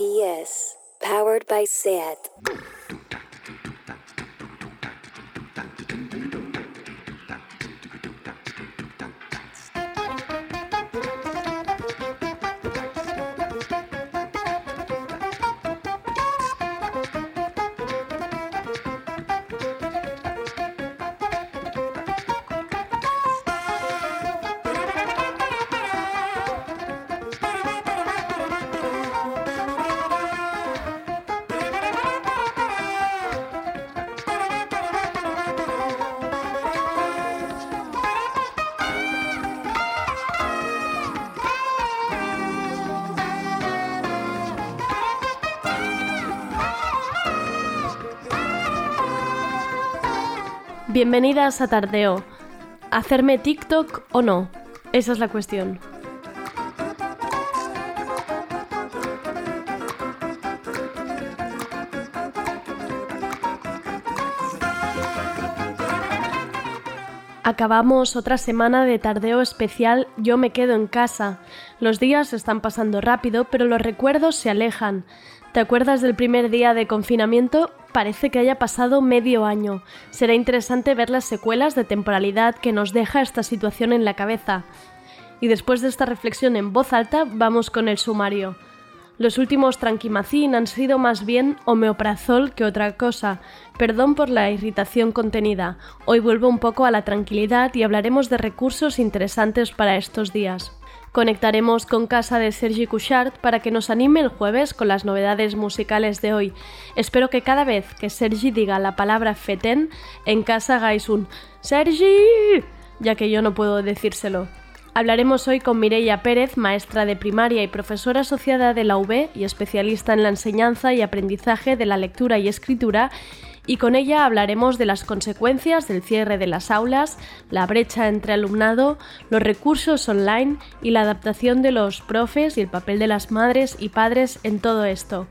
PS, powered by SAT. Bienvenidas a Tardeo. ¿Hacerme TikTok o no? Esa es la cuestión. Acabamos otra semana de tardeo especial Yo me quedo en casa. Los días están pasando rápido, pero los recuerdos se alejan. ¿Te acuerdas del primer día de confinamiento? Parece que haya pasado medio año. Será interesante ver las secuelas de temporalidad que nos deja esta situación en la cabeza. Y después de esta reflexión en voz alta, vamos con el sumario. Los últimos tranquimacín han sido más bien homeoprazol que otra cosa. Perdón por la irritación contenida. Hoy vuelvo un poco a la tranquilidad y hablaremos de recursos interesantes para estos días. Conectaremos con casa de Sergi Couchard para que nos anime el jueves con las novedades musicales de hoy. Espero que cada vez que Sergi diga la palabra feten, en casa hagáis un Sergi, ya que yo no puedo decírselo. Hablaremos hoy con Mireia Pérez, maestra de primaria y profesora asociada de la UB y especialista en la enseñanza y aprendizaje de la lectura y escritura, y con ella hablaremos de las consecuencias del cierre de las aulas, la brecha entre alumnado, los recursos online y la adaptación de los profes y el papel de las madres y padres en todo esto,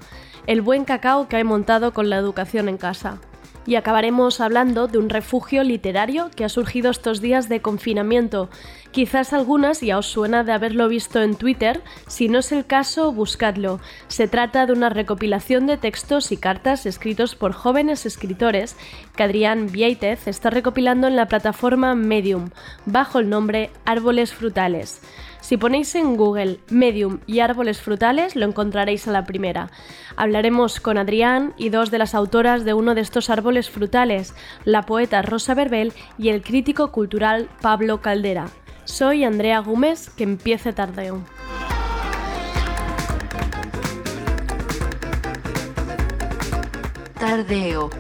el buen cacao que hay montado con la educación en casa y acabaremos hablando de un refugio literario que ha surgido estos días de confinamiento. Quizás algunas ya os suena de haberlo visto en Twitter, si no es el caso, buscadlo. Se trata de una recopilación de textos y cartas escritos por jóvenes escritores que Adrián Vieitez está recopilando en la plataforma Medium, bajo el nombre Árboles Frutales. Si ponéis en Google Medium y árboles frutales, lo encontraréis a la primera. Hablaremos con Adrián y dos de las autoras de uno de estos árboles frutales, la poeta Rosa Verbel y el crítico cultural Pablo Caldera. Soy Andrea Gómez, que empiece tardeo. Tardeo.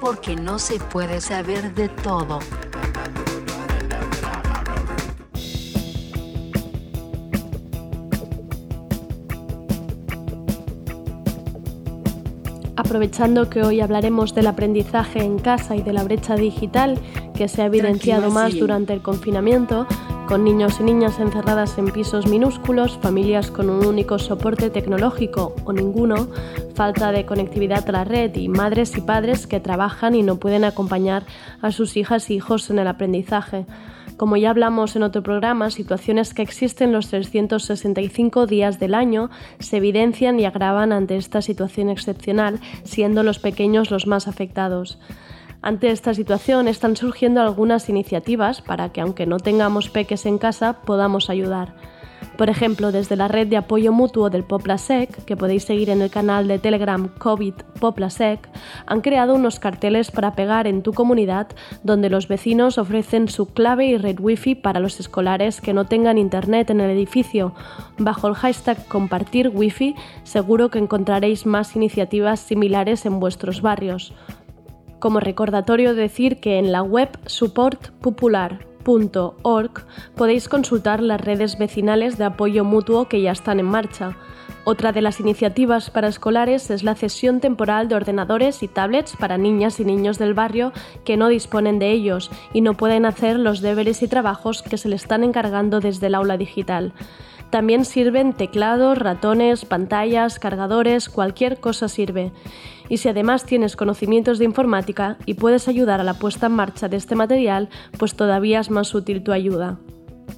Porque no se puede saber de todo. aprovechando que hoy hablaremos del aprendizaje en casa y de la brecha digital que se ha evidenciado más durante el confinamiento, con niños y niñas encerradas en pisos minúsculos, familias con un único soporte tecnológico o ninguno, falta de conectividad a la red y madres y padres que trabajan y no pueden acompañar a sus hijas e hijos en el aprendizaje. Como ya hablamos en otro programa, situaciones que existen los 365 días del año se evidencian y agravan ante esta situación excepcional, siendo los pequeños los más afectados. Ante esta situación están surgiendo algunas iniciativas para que, aunque no tengamos peques en casa, podamos ayudar. Por ejemplo, desde la red de apoyo mutuo del Poplasec, que podéis seguir en el canal de Telegram COVID Poplasec, han creado unos carteles para pegar en tu comunidad donde los vecinos ofrecen su clave y red wifi para los escolares que no tengan internet en el edificio. Bajo el hashtag compartir wifi seguro que encontraréis más iniciativas similares en vuestros barrios. Como recordatorio decir que en la web Support Popular podéis consultar las redes vecinales de apoyo mutuo que ya están en marcha. Otra de las iniciativas para escolares es la cesión temporal de ordenadores y tablets para niñas y niños del barrio que no disponen de ellos y no pueden hacer los deberes y trabajos que se les están encargando desde el aula digital. También sirven teclados, ratones, pantallas, cargadores, cualquier cosa sirve. Y si además tienes conocimientos de informática y puedes ayudar a la puesta en marcha de este material, pues todavía es más útil tu ayuda.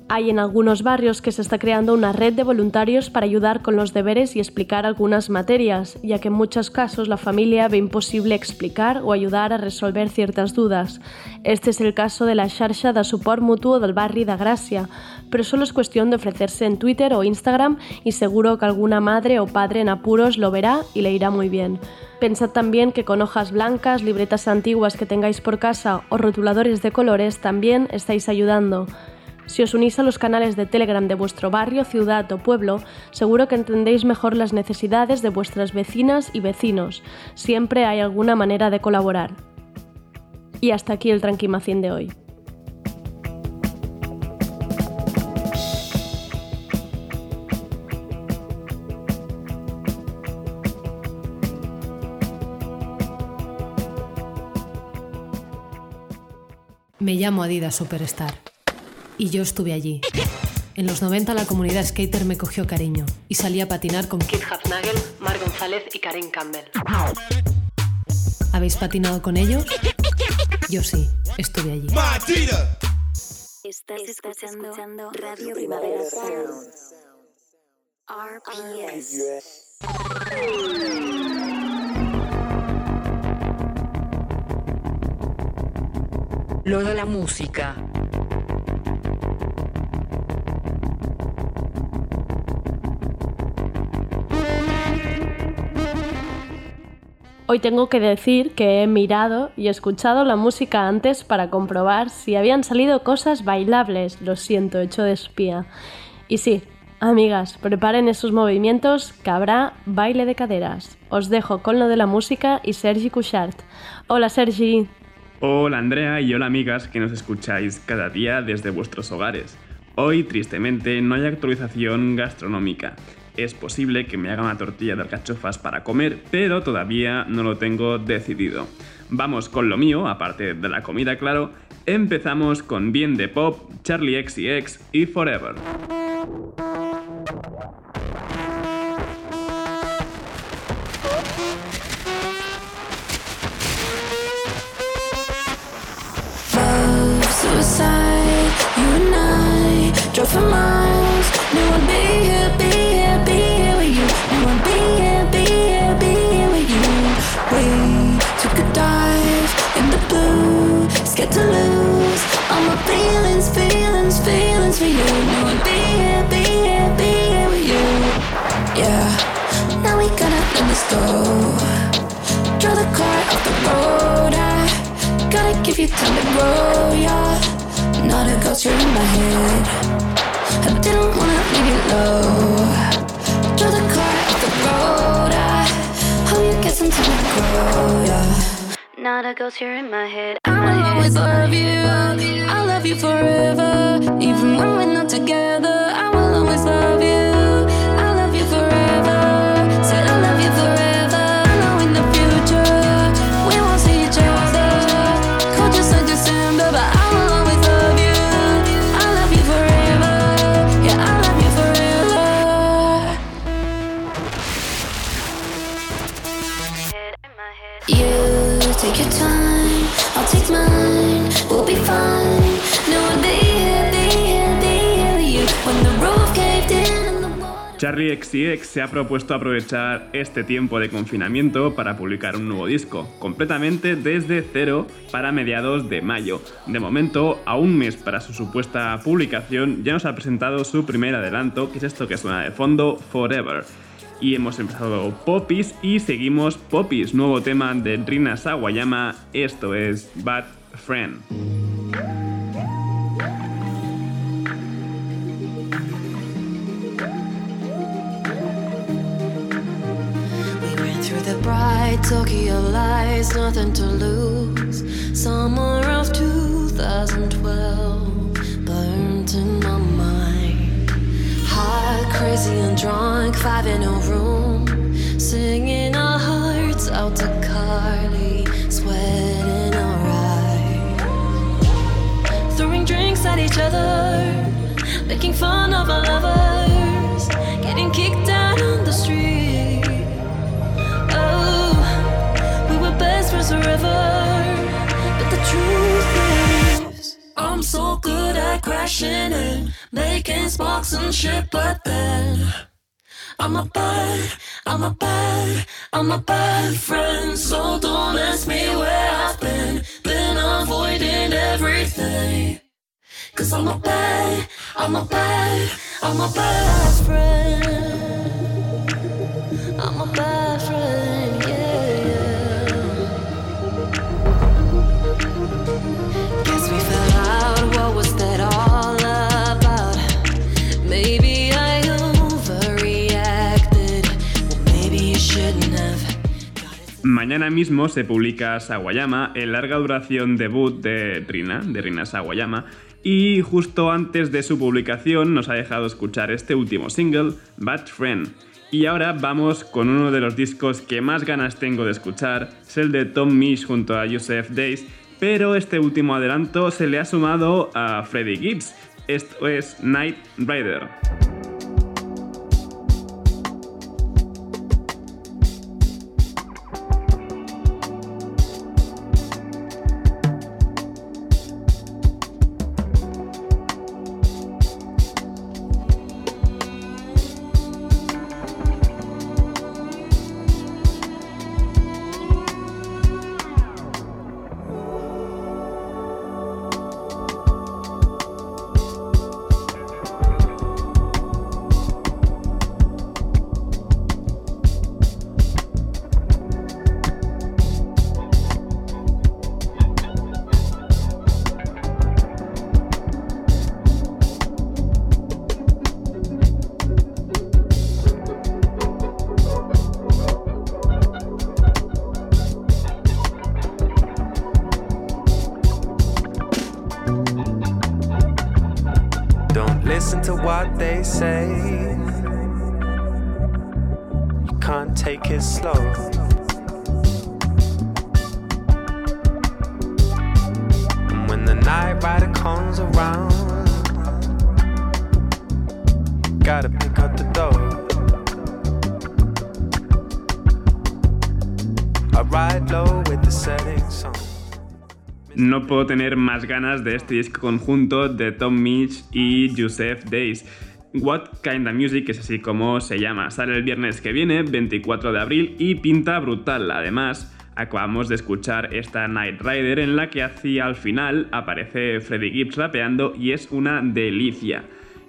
Hay en algunos barrios que se está creando una red de voluntarios para ayudar con los deberes y explicar algunas materias, ya que en muchos casos la familia ve imposible explicar o ayudar a resolver ciertas dudas. Este es el caso de la xarxa de suport mutuo del barri de Gràcia, pero solo es cuestión de ofrecerse en Twitter o Instagram y seguro que alguna madre o padre en apuros lo verá y le irá muy bien. Pensad también que con hojas blancas, libretas antiguas que tengáis por casa o rotuladores de colores también estáis ayudando. Si os unís a los canales de Telegram de vuestro barrio, ciudad o pueblo, seguro que entendéis mejor las necesidades de vuestras vecinas y vecinos. Siempre hay alguna manera de colaborar. Y hasta aquí el Tranquimacín de hoy. Me llamo Adidas Superstar. Y yo estuve allí. En los 90 la comunidad skater me cogió cariño y salí a patinar con Kit Hafnagel, Mar González y Karen Campbell. ¿Habéis patinado con ellos? Yo sí, estuve allí. Estás escuchando Radio Primavera Sound. RPS. Lo de la música. Hoy tengo que decir que he mirado y escuchado la música antes para comprobar si habían salido cosas bailables. Lo siento, hecho de espía. Y sí, amigas, preparen esos movimientos que habrá baile de caderas. Os dejo con lo de la música y Sergi Couchard. Hola Sergi. Hola Andrea y hola amigas que nos escucháis cada día desde vuestros hogares. Hoy, tristemente, no hay actualización gastronómica es posible que me haga una tortilla de alcachofas para comer, pero todavía no lo tengo decidido. Vamos con lo mío, aparte de la comida, claro. Empezamos con Bien de Pop, Charlie X y Forever. Gotta time to grow. Yeah, not a ghost, you're in my head. I didn't wanna leave you low. Draw the car off the road. I hope you get some time to grow. Yeah not a ghost, you're in my head. I will always love you. I'll love you forever. Even when we're not together, I will always love you. XCX se ha propuesto aprovechar este tiempo de confinamiento para publicar un nuevo disco, completamente desde cero para mediados de mayo. De momento, a un mes para su supuesta publicación, ya nos ha presentado su primer adelanto, que es esto que suena de fondo, Forever. Y hemos empezado Popis y seguimos Popis, nuevo tema de Rina Sawayama, esto es Bad Friend. The bright Tokyo lights, nothing to lose. Summer of 2012 burnt in my mind. Hot, crazy, and drunk, five in a room, singing our hearts out to Carly, sweating alright. Throwing drinks at each other, making fun of our lovers, crashing and making sparks and shit, but then. I'm a bad, I'm a bad, I'm a bad friend. So don't ask me where I've been. Been avoiding everything. Cause I'm a bad, I'm a bad, I'm a bad friend. I'm a bad Mañana mismo se publica Sawayama, el larga duración debut de Rina, de Rina Sawayama, y justo antes de su publicación nos ha dejado escuchar este último single, Bad Friend. Y ahora vamos con uno de los discos que más ganas tengo de escuchar, es el de Tom Misch junto a Yusef Days, pero este último adelanto se le ha sumado a Freddie Gibbs, esto es Night Rider. I ride low with the. No puedo tener más ganas de este disco conjunto de Tom Mitch y Yusef Days. What Kinda Music es así como se llama. Sale el viernes que viene, 24 de abril, y pinta brutal. Además, acabamos de escuchar esta Night Rider en la que hacia al final aparece Freddie Gibbs rapeando y es una delicia.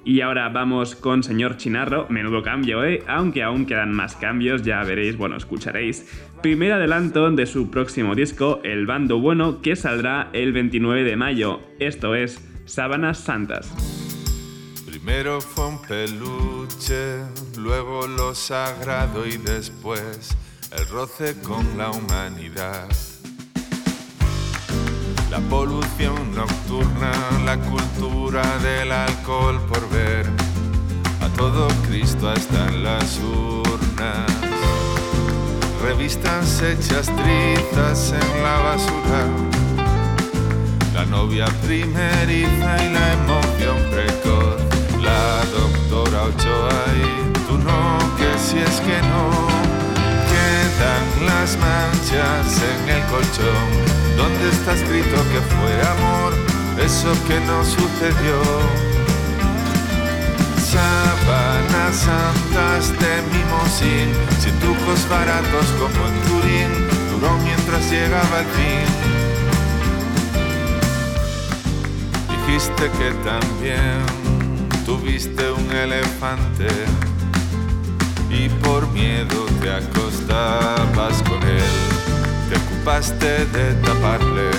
Y ahora vamos con Señor Chinarro, menudo cambio, ¿eh? Aunque aún quedan más cambios, ya veréis, bueno, escucharéis. Primer adelanto de su próximo disco, El Bando Bueno, que saldrá el 29 de mayo. Esto es Sábanas Santas. Primero fue un peluche, luego lo sagrado y después el roce con la humanidad. La polución nocturna, la cultura del alcohol por ver a todo Cristo hasta en las urnas. Revistas hechas trizas en la basura. La novia primeriza y la emoción precoz. La doctora Ochoa y tú no, que si es que no. Quedan las manchas en el colchón donde está escrito que fue amor, eso que no sucedió. Sábanas santas de mimosín, trucos baratos como en Turín, duró mientras llegaba el fin. Dijiste que también tuviste un elefante y por miedo te acostabas con él. Te ocupaste de taparle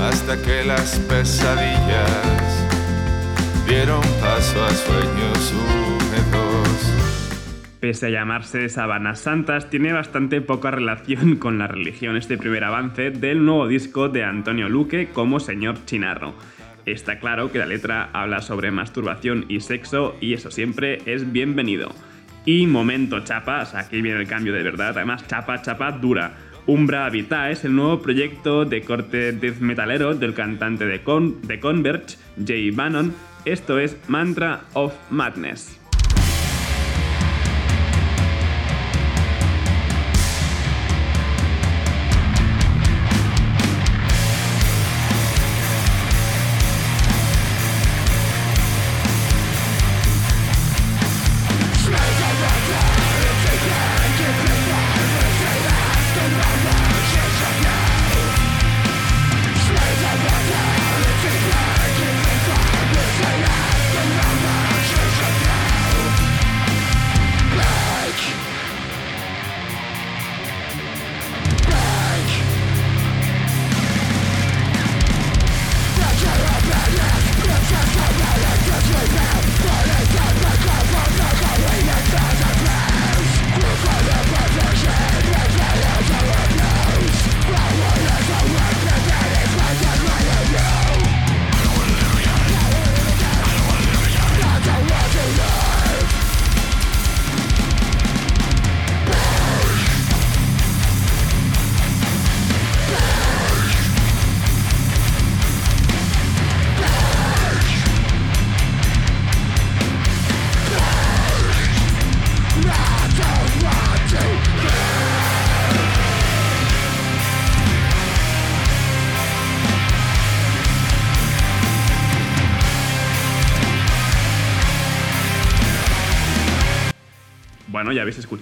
hasta que las pesadillas dieron paso a sueños húmedos. Pese a llamarse Sabanas Santas, tiene bastante poca relación con la religión este primer avance del nuevo disco de Antonio Luque como Señor Chinarro. Está claro que la letra habla sobre masturbación y sexo y eso siempre es bienvenido. Y momento chapas, aquí viene el cambio de verdad, además chapa chapa dura. Umbra Vitae es el nuevo proyecto de corte death metalero del cantante de, de Converge, Jay Bannon. Esto es Mantra of Madness.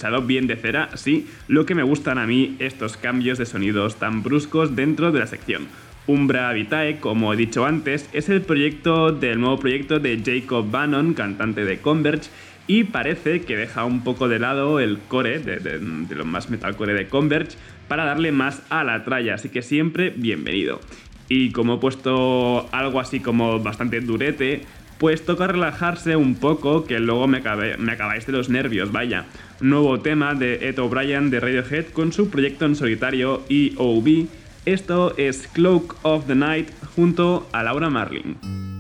Escuchado bien de cera, sí, lo que me gustan a mí estos cambios de sonidos tan bruscos dentro de la sección. Umbra Vitae, como he dicho antes, es el proyecto del nuevo proyecto de Jacob Bannon, cantante de Converge, y parece que deja un poco de lado el core, de, de, de lo más metalcore de Converge, para darle más a la tralla, así que siempre bienvenido. Y como he puesto algo así como bastante durete, pues toca relajarse un poco, que luego me, acabáis de los nervios, vaya. Nuevo tema de Ed O'Brien de Radiohead con su proyecto en solitario EOB. Esto es Cloak of the Night junto a Laura Marling.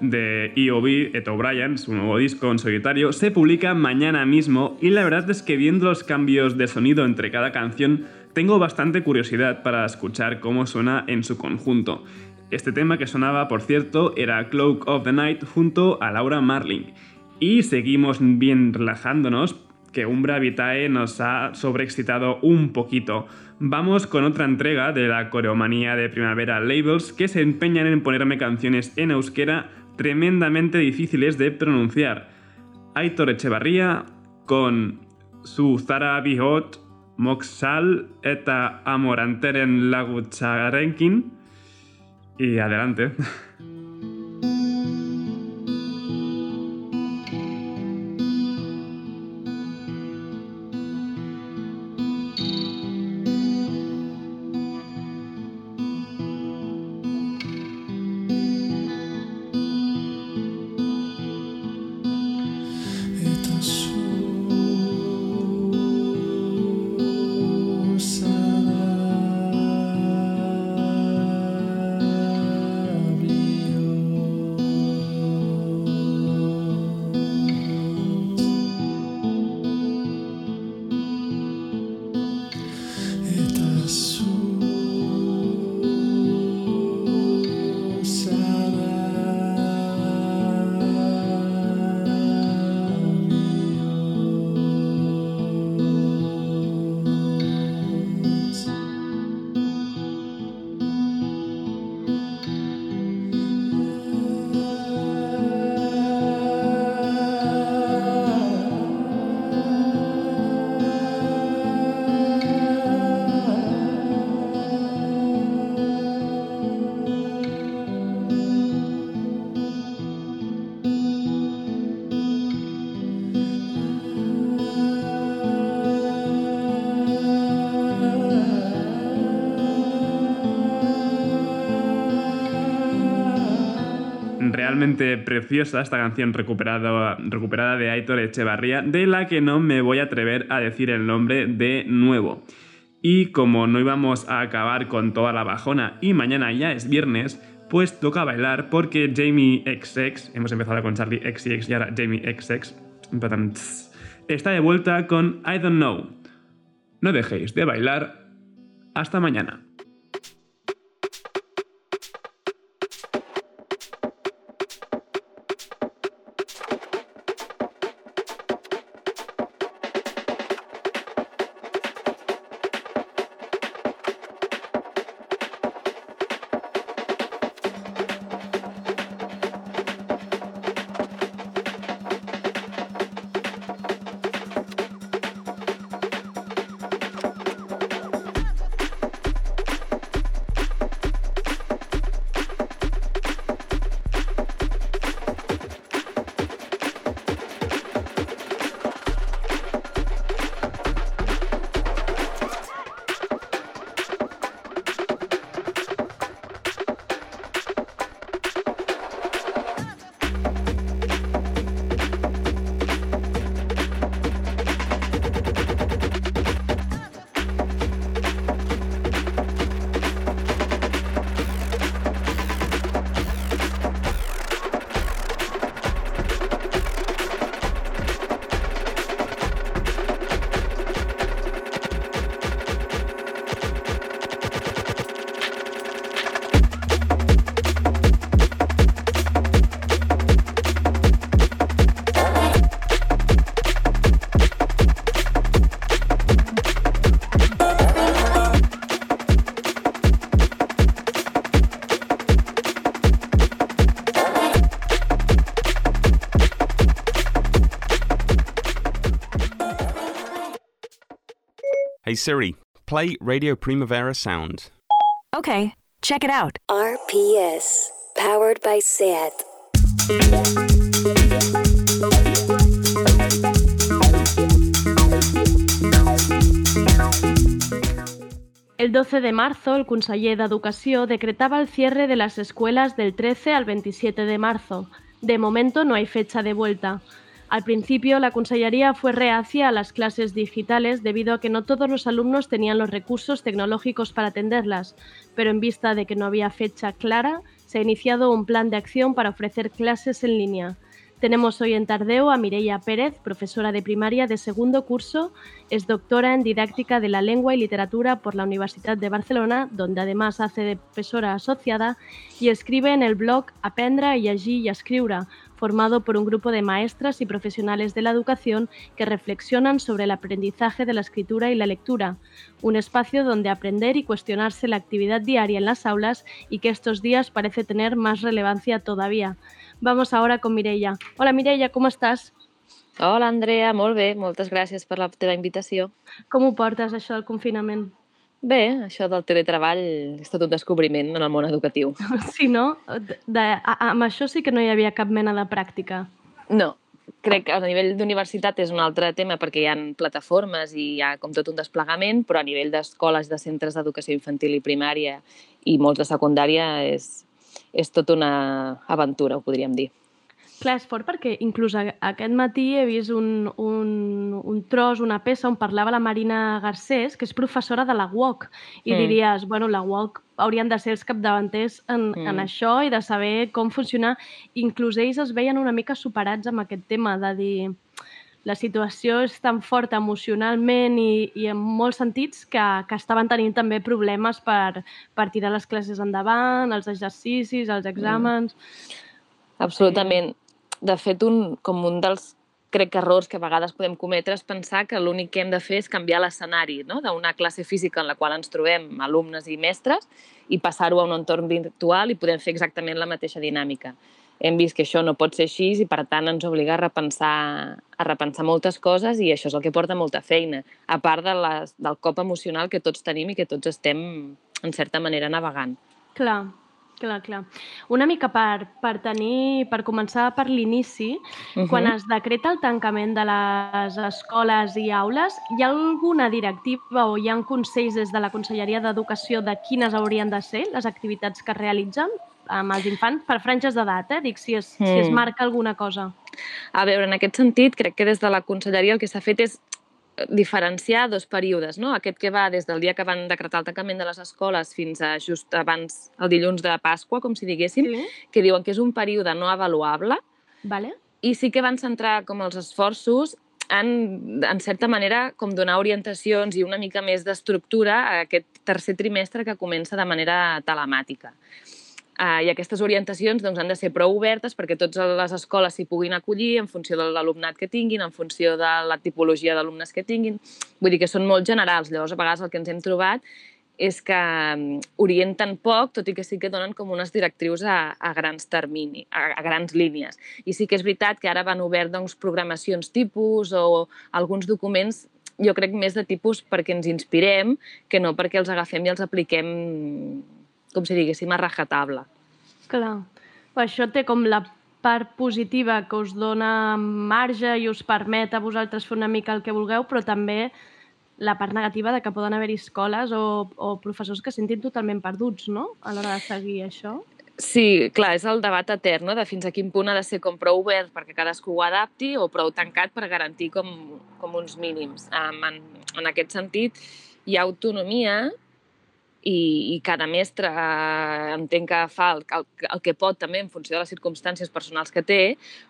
De EOB, Ed O'Brien, su nuevo disco en solitario, se publica mañana mismo y la verdad es que viendo los cambios de sonido entre cada canción, tengo bastante curiosidad para escuchar cómo suena en su conjunto. Este tema que sonaba, por cierto, era Cloak of the Night junto a Laura Marling. Y seguimos bien relajándonos, que Umbra Vitae nos ha sobreexcitado un poquito. Vamos con otra entrega de la coreomanía de Primavera Labels que se empeñan en ponerme canciones en euskera tremendamente difíciles de pronunciar. Aitor Echevarría con su Zara Bihot Moksal eta Amoranteren Lagutxarenkin. Y adelante. realmente preciosa esta canción recuperada, recuperada de Aitor Echevarría, de la que no me voy a atrever a decir el nombre de nuevo. Y como no íbamos a acabar con toda la bajona y mañana ya es viernes, pues toca bailar porque Jamie XX, hemos empezado con Charlie XX y ahora Jamie XX, está de vuelta con I Don't Know. No dejéis de bailar. Hasta mañana. Hey Siri, play Radio Primavera Sound. Okay, check it out. RPS, powered by SAT. El 12 de marzo, el conseller d'Educació decretaba el cierre de las escuelas del 13 al 27 de marzo. De momento no hay fecha de vuelta. Al principio, la Consellería fue reacia a las clases digitales debido a que no todos los alumnos tenían los recursos tecnológicos para atenderlas, pero en vista de que no había fecha clara, se ha iniciado un plan de acción para ofrecer clases en línea. Tenemos hoy en Tardeo a Mireia Pérez, profesora de primaria de segundo curso, es doctora en didáctica de la lengua y literatura por la Universidad de Barcelona, donde además hace de profesora asociada y escribe en el blog Aprendre llegir a escriure, formado por un grupo de maestras y profesionales de la educación que reflexionan sobre el aprendizaje de la escritura y la lectura, un espacio donde aprender y cuestionarse la actividad diaria en las aulas y que estos días parece tener más relevancia todavía. Vamos ahora con Mireia. Hola Mireia, com estàs? Hola Andrea, molt bé, moltes gràcies per la teva invitació. Com ho portes això del confinament? Bé, això del teletreball és tot un descobriment en el món educatiu. Sí, no? De, a, amb això sí que no hi havia cap mena de pràctica. No, crec que a nivell d'universitat és un altre tema perquè hi ha plataformes i hi ha com tot un desplegament, però a nivell d'escoles, de centres d'educació infantil i primària i molts de secundària és, és tota una aventura, ho podríem dir. Clar, és fort perquè inclús a- aquest matí he vist un, un, un tros, una peça on parlava la Marina Garcés, que és professora de la UOC, i Mm. diries, bueno, la UOC haurien de ser els capdavanters en, Mm. en això i de saber com funcionar. Inclús ells es veien una mica superats amb aquest tema, de dir la situació és tan forta emocionalment i, i en molts sentits que, que estaven tenint també problemes per, per tirar les classes endavant, els exercicis, els exàmens... Absolutament. De fet, un, com un dels crec que errors que a vegades podem cometre és pensar que l'únic que hem de fer és canviar l'escenari no? d'una classe física en la qual ens trobem alumnes i mestres i passar-ho a un entorn virtual i podem fer exactament la mateixa dinàmica. Hem vist que això no pot ser així i, per tant, ens obliga a repensar, a repensar moltes coses i això és el que porta molta feina, a part de les, del cop emocional que tots tenim i que tots estem, en certa manera, navegant. Clar, clar, clar. Una mica per, per tenir, per començar per l'inici, uh -huh. quan Mhm. es decreta el tancament de les escoles i aules, hi ha alguna directiva o hi ha consells des de la Conselleria d'Educació de quines haurien de ser les activitats que es realitzen amb els infants per franges d'edat, eh? Dic, si es, si es Mm. marca alguna cosa. A veure, en aquest sentit, crec que des de la Conselleria el que s'ha fet és diferenciar dos períodes, no? Aquest que va des del dia que van decretar el tancament de les escoles fins a just abans, el dilluns de Pasqua, com si diguéssim, Sí. que diuen que és un període no avaluable Vale? i sí que van centrar com els esforços en, en certa manera, com donar orientacions i una mica més d'estructura a aquest tercer trimestre que comença de manera telemàtica. Uh, I aquestes orientacions doncs, han de ser prou obertes perquè totes les escoles s'hi puguin acollir en funció de l'alumnat que tinguin, en funció de la tipologia d'alumnes que tinguin. Vull dir que són molt generals. Llavors, a vegades el que ens hem trobat és que mm, orienten poc, tot i que sí que donen com unes directrius a, a grans termini, a, a grans línies. I sí que és veritat que ara van obert doncs, programacions tipus o alguns documents jo crec més de tipus perquè ens inspirem que no perquè els agafem i els apliquem, com si diguéssim, a rajatabla. Clar. Això té com la part positiva que us dona marge i us permet a vosaltres fer una mica el que vulgueu, però també la part negativa de que poden haver-hi escoles o, o professors que se sentin totalment perduts, no?, a l'hora de seguir això. Sí, clar, és el debat etern, no? de fins a quin punt ha de ser com prou obert perquè cadascú ho adapti o prou tancat per garantir com, com uns mínims. Um, en, en aquest sentit, hi ha autonomia i, i cada mestre eh, entenc que fa el, el, el que pot també en funció de les circumstàncies personals que té,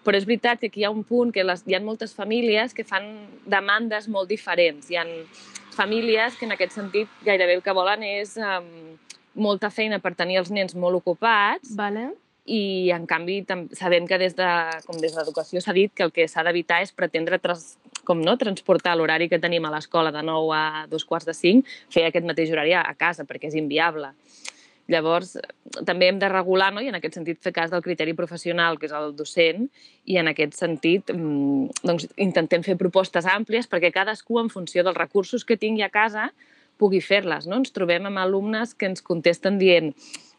però és veritat que aquí hi ha un punt que les, hi ha moltes famílies que fan demandes molt diferents. Hi ha famílies que en aquest sentit gairebé el que volen és um, molta feina per tenir els nens molt ocupats vale. I en canvi sabem que des de com des de l'educació s'ha dit que el que s'ha d'evitar és pretendre tras, com no, transportar l'horari que tenim a l'escola de 9 a dos quarts de 5, fer aquest mateix horari a, a casa perquè és inviable. Llavors, també hem de regular, no? i en aquest sentit fer cas del criteri professional, que és el docent, i en aquest sentit mm, doncs, intentem fer propostes àmplies perquè cadascú, en funció dels recursos que tingui a casa, pugui fer-les. No? Ens trobem amb alumnes que ens contesten dient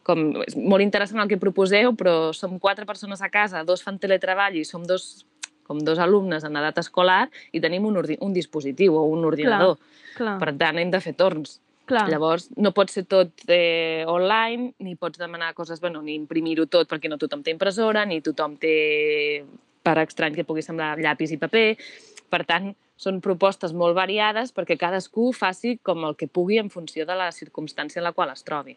com, és molt interessant el que proposeu, però som quatre persones a casa, dos fan teletreball i som dos com dos alumnes en edat escolar i tenim un, un dispositiu o un ordinador. clar. Per tant, hem de fer torns. Clar. Llavors, no pot ser tot eh, online, ni pots demanar coses, bueno, ni imprimir-ho tot perquè no tothom té impressora, ni tothom té, per estrany que pugui semblar, llapis i paper. Per tant, són propostes molt variades perquè cadascú faci com el que pugui en funció de la circumstància en la qual es trobi.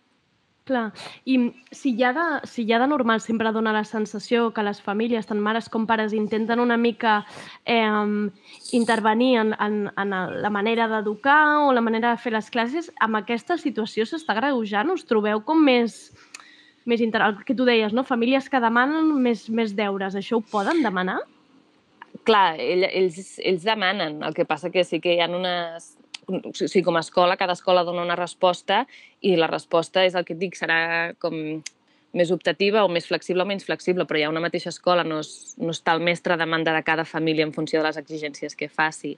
Clar, i si ja, de, si ja de normal sempre dona la sensació que les famílies, tant mares com pares, intenten una mica eh, intervenir en, en, en la manera d'educar o la manera de fer les classes, amb aquesta situació s'està greujant? Us trobeu com més, més inter... el que tu deies, no? famílies que demanen més, més deures, això ho poden demanar? Clar, ell, ells, ells demanen, el que passa que sí que hi ha unes... O sigui, com a escola, cada escola dona una resposta i la resposta és el que et dic, serà com més optativa o més flexible o menys flexible, però hi ha una mateixa escola, no, és, no està el mestre a demanda de cada família en funció de les exigències que faci.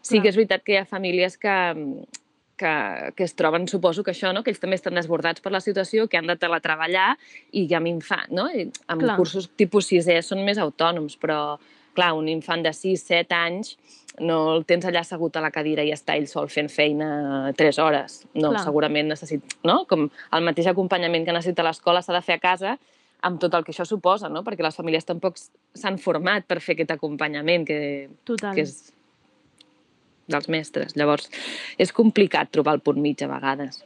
Sí Clar. que és veritat que hi ha famílies que, que, que es troben, suposo que això, no? que ells també estan desbordats per la situació, que han de teletreballar i amb infant, no? I amb Clar. cursos tipus 6è són més autònoms, però clar, un infant de 6-7 anys no el tens allà assegut a la cadira i està ell sol fent feina 3 hores. No, Clar. segurament necessita, no? Com el mateix acompanyament que necessita l'escola s'ha de fer a casa amb tot el que això suposa, no? Perquè les famílies tampoc s'han format per fer aquest acompanyament que, Total. que és dels mestres. Llavors, és complicat trobar el punt mig a vegades.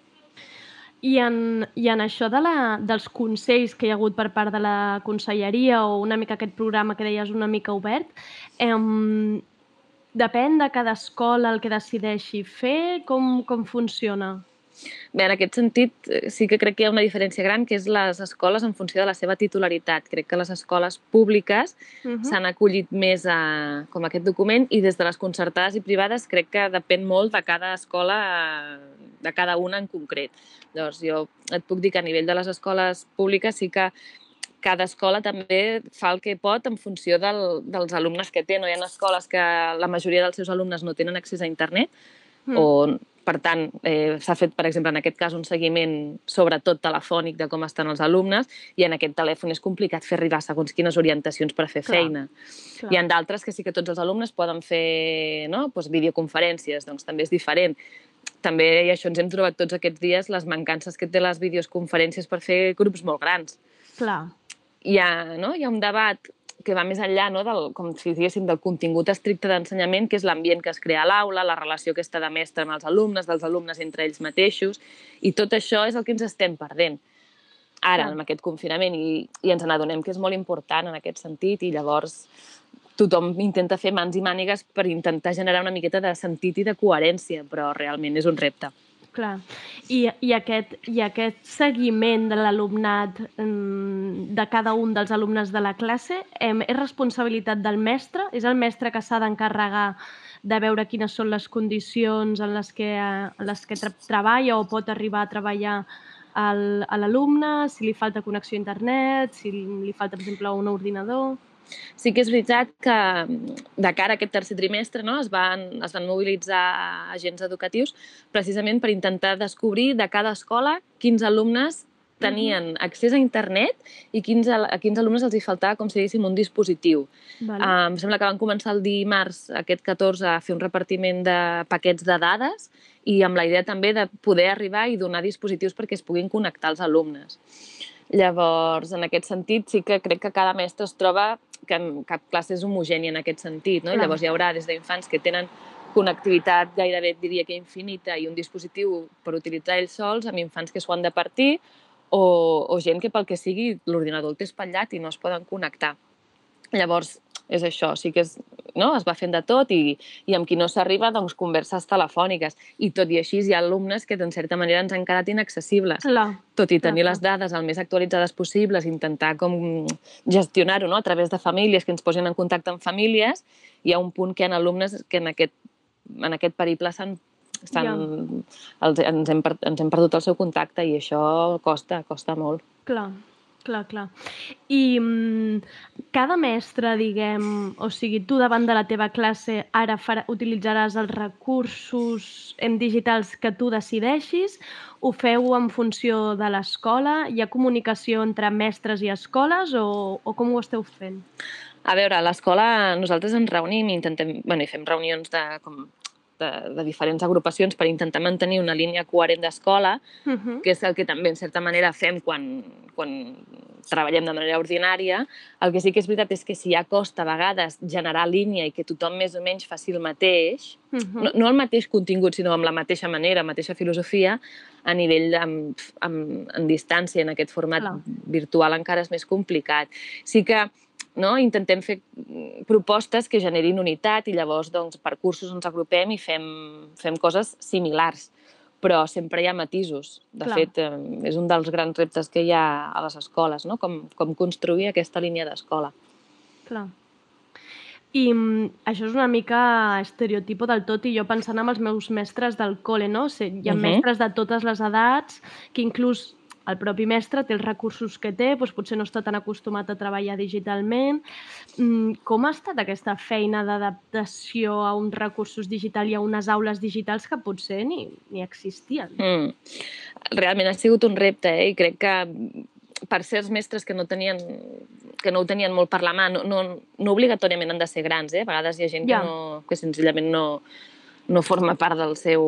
I en, I en això de la, dels consells que hi ha hagut per part de la conselleria o una mica aquest programa que deies una mica obert, em, depèn de cada escola el que decideixi fer? Com, com funciona? Bé, en aquest sentit, eh, sí que crec que hi ha una diferència gran, que és les escoles en funció de la seva titularitat. Crec que les escoles públiques Mhm. s'han acollit més a, com a aquest document i des de les concertades i privades crec que depèn molt de cada escola, de cada una en concret. Llavors, jo et puc dir que a nivell de les escoles públiques sí que cada escola també fa el que pot en funció del, dels alumnes que té. No hi ha escoles que la majoria dels seus alumnes no tenen accés a internet Mm. o, per tant, eh, s'ha fet, per exemple, en aquest cas, un seguiment sobretot telefònic de com estan els alumnes i en aquest telèfon és complicat fer arribar segons quines orientacions per fer Clar, feina. clar. Hi ha d'altres que sí que tots els alumnes poden fer no? pues, videoconferències, doncs també és diferent. També, i això ens hem trobat tots aquests dies, les mancances que té les videoconferències per fer grups molt grans. Clar. Hi ha, no? hi ha un debat que va més enllà no? del, com si diguéssim, del contingut estricte d'ensenyament, que és l'ambient que es crea a l'aula, la relació aquesta de mestre amb els alumnes, dels alumnes entre ells mateixos, i tot això és el que ens estem perdent ara, amb aquest confinament, i, i ens n'adonem que és molt important en aquest sentit, i llavors tothom intenta fer mans i mànigues per intentar generar una miqueta de sentit i de coherència, però realment és un repte. Clar. I, i, aquest, I aquest seguiment de l'alumnat, mm, de cada un dels alumnes de la classe, em, és responsabilitat del mestre? És el mestre que s'ha d'encarregar de veure quines són les condicions en les que, eh, en les que treballa o pot arribar a treballar el, a l'alumne, si li falta connexió a internet, si li falta, per exemple, un ordinador... Sí que és veritat que mm, de cara a aquest tercer trimestre no, es, van, es van mobilitzar agents educatius precisament per intentar descobrir de cada escola quins alumnes tenien accés a internet i quins, a quins alumnes els hi faltava, com si diguéssim, un dispositiu. Vale. Uh, em sembla que van començar el dimarts, aquest 14, a fer un repartiment de paquets de dades i amb la idea també de poder arribar i donar dispositius perquè es puguin connectar els alumnes. Llavors, en aquest sentit, sí que crec que cada mestre es troba que en cap classe és homogènia en aquest sentit. No? I llavors hi haurà des d'infants que tenen connectivitat gairebé, diria que infinita, i un dispositiu per utilitzar ells sols, amb infants que s'ho han de partir, o, o gent que pel que sigui l'ordinador el té espatllat i no es poden connectar. Llavors, és això, sí que és, no? es va fent de tot i, i amb qui no s'arriba, doncs, converses telefòniques. I tot i així hi ha alumnes que, d'en certa manera, ens han quedat inaccessibles. Clar. Tot i tenir Clar, les dades el més actualitzades possibles, intentar com gestionar-ho no? a través de famílies, que ens posin en contacte amb famílies, hi ha un punt que hi ha alumnes que en aquest, en aquest periple s'han estan, Ja. els, ens, hem, ens hem perdut el seu contacte i això costa, costa molt. Clar, clar, clar. I mm, cada mestre, diguem, o sigui, tu davant de la teva classe ara farà, utilitzaràs els recursos en digitals que tu decideixis, ho feu en funció de l'escola? Hi ha comunicació entre mestres i escoles o, o com ho esteu fent? A veure, a l'escola nosaltres ens reunim i intentem, bueno, i fem reunions de, com, de, de diferents agrupacions per intentar mantenir una línia coherent d'escola, Uh -huh. que és el que també en certa manera fem quan, quan treballem de manera ordinària. El que sí que és veritat és que si ja costa a vegades generar línia i que tothom més o menys faci el mateix, Uh -huh. no, no el mateix contingut, sinó amb la mateixa manera, mateixa filosofia, a nivell amb, amb, en distància, en aquest format Clar. virtual encara és més complicat. Sí que no, intentem fer mm, propostes que generin unitat i llavors doncs, per cursos ens agrupem i fem, fem coses similars però sempre hi ha matisos. De Clar. fet, eh, és un dels grans reptes que hi ha a les escoles, no? com, com construir aquesta línia d'escola. Clar. I mm, això és una mica estereotipo del tot, i jo pensant amb els meus mestres del col·le, no? Hi ha Mhm. mestres de totes les edats, que inclús el propi mestre té els recursos que té, doncs potser no està tan acostumat a treballar digitalment. Mm, Com ha estat aquesta feina d'adaptació a uns recursos digitals i a unes aules digitals que potser ni, ni existien? Mm. Realment ha sigut un repte, eh? i crec que per certs mestres que no tenien que no ho tenien molt per la mà, no, no, no obligatòriament han de ser grans, eh? a vegades hi ha gent Ja. que, no, que senzillament no, no forma part del seu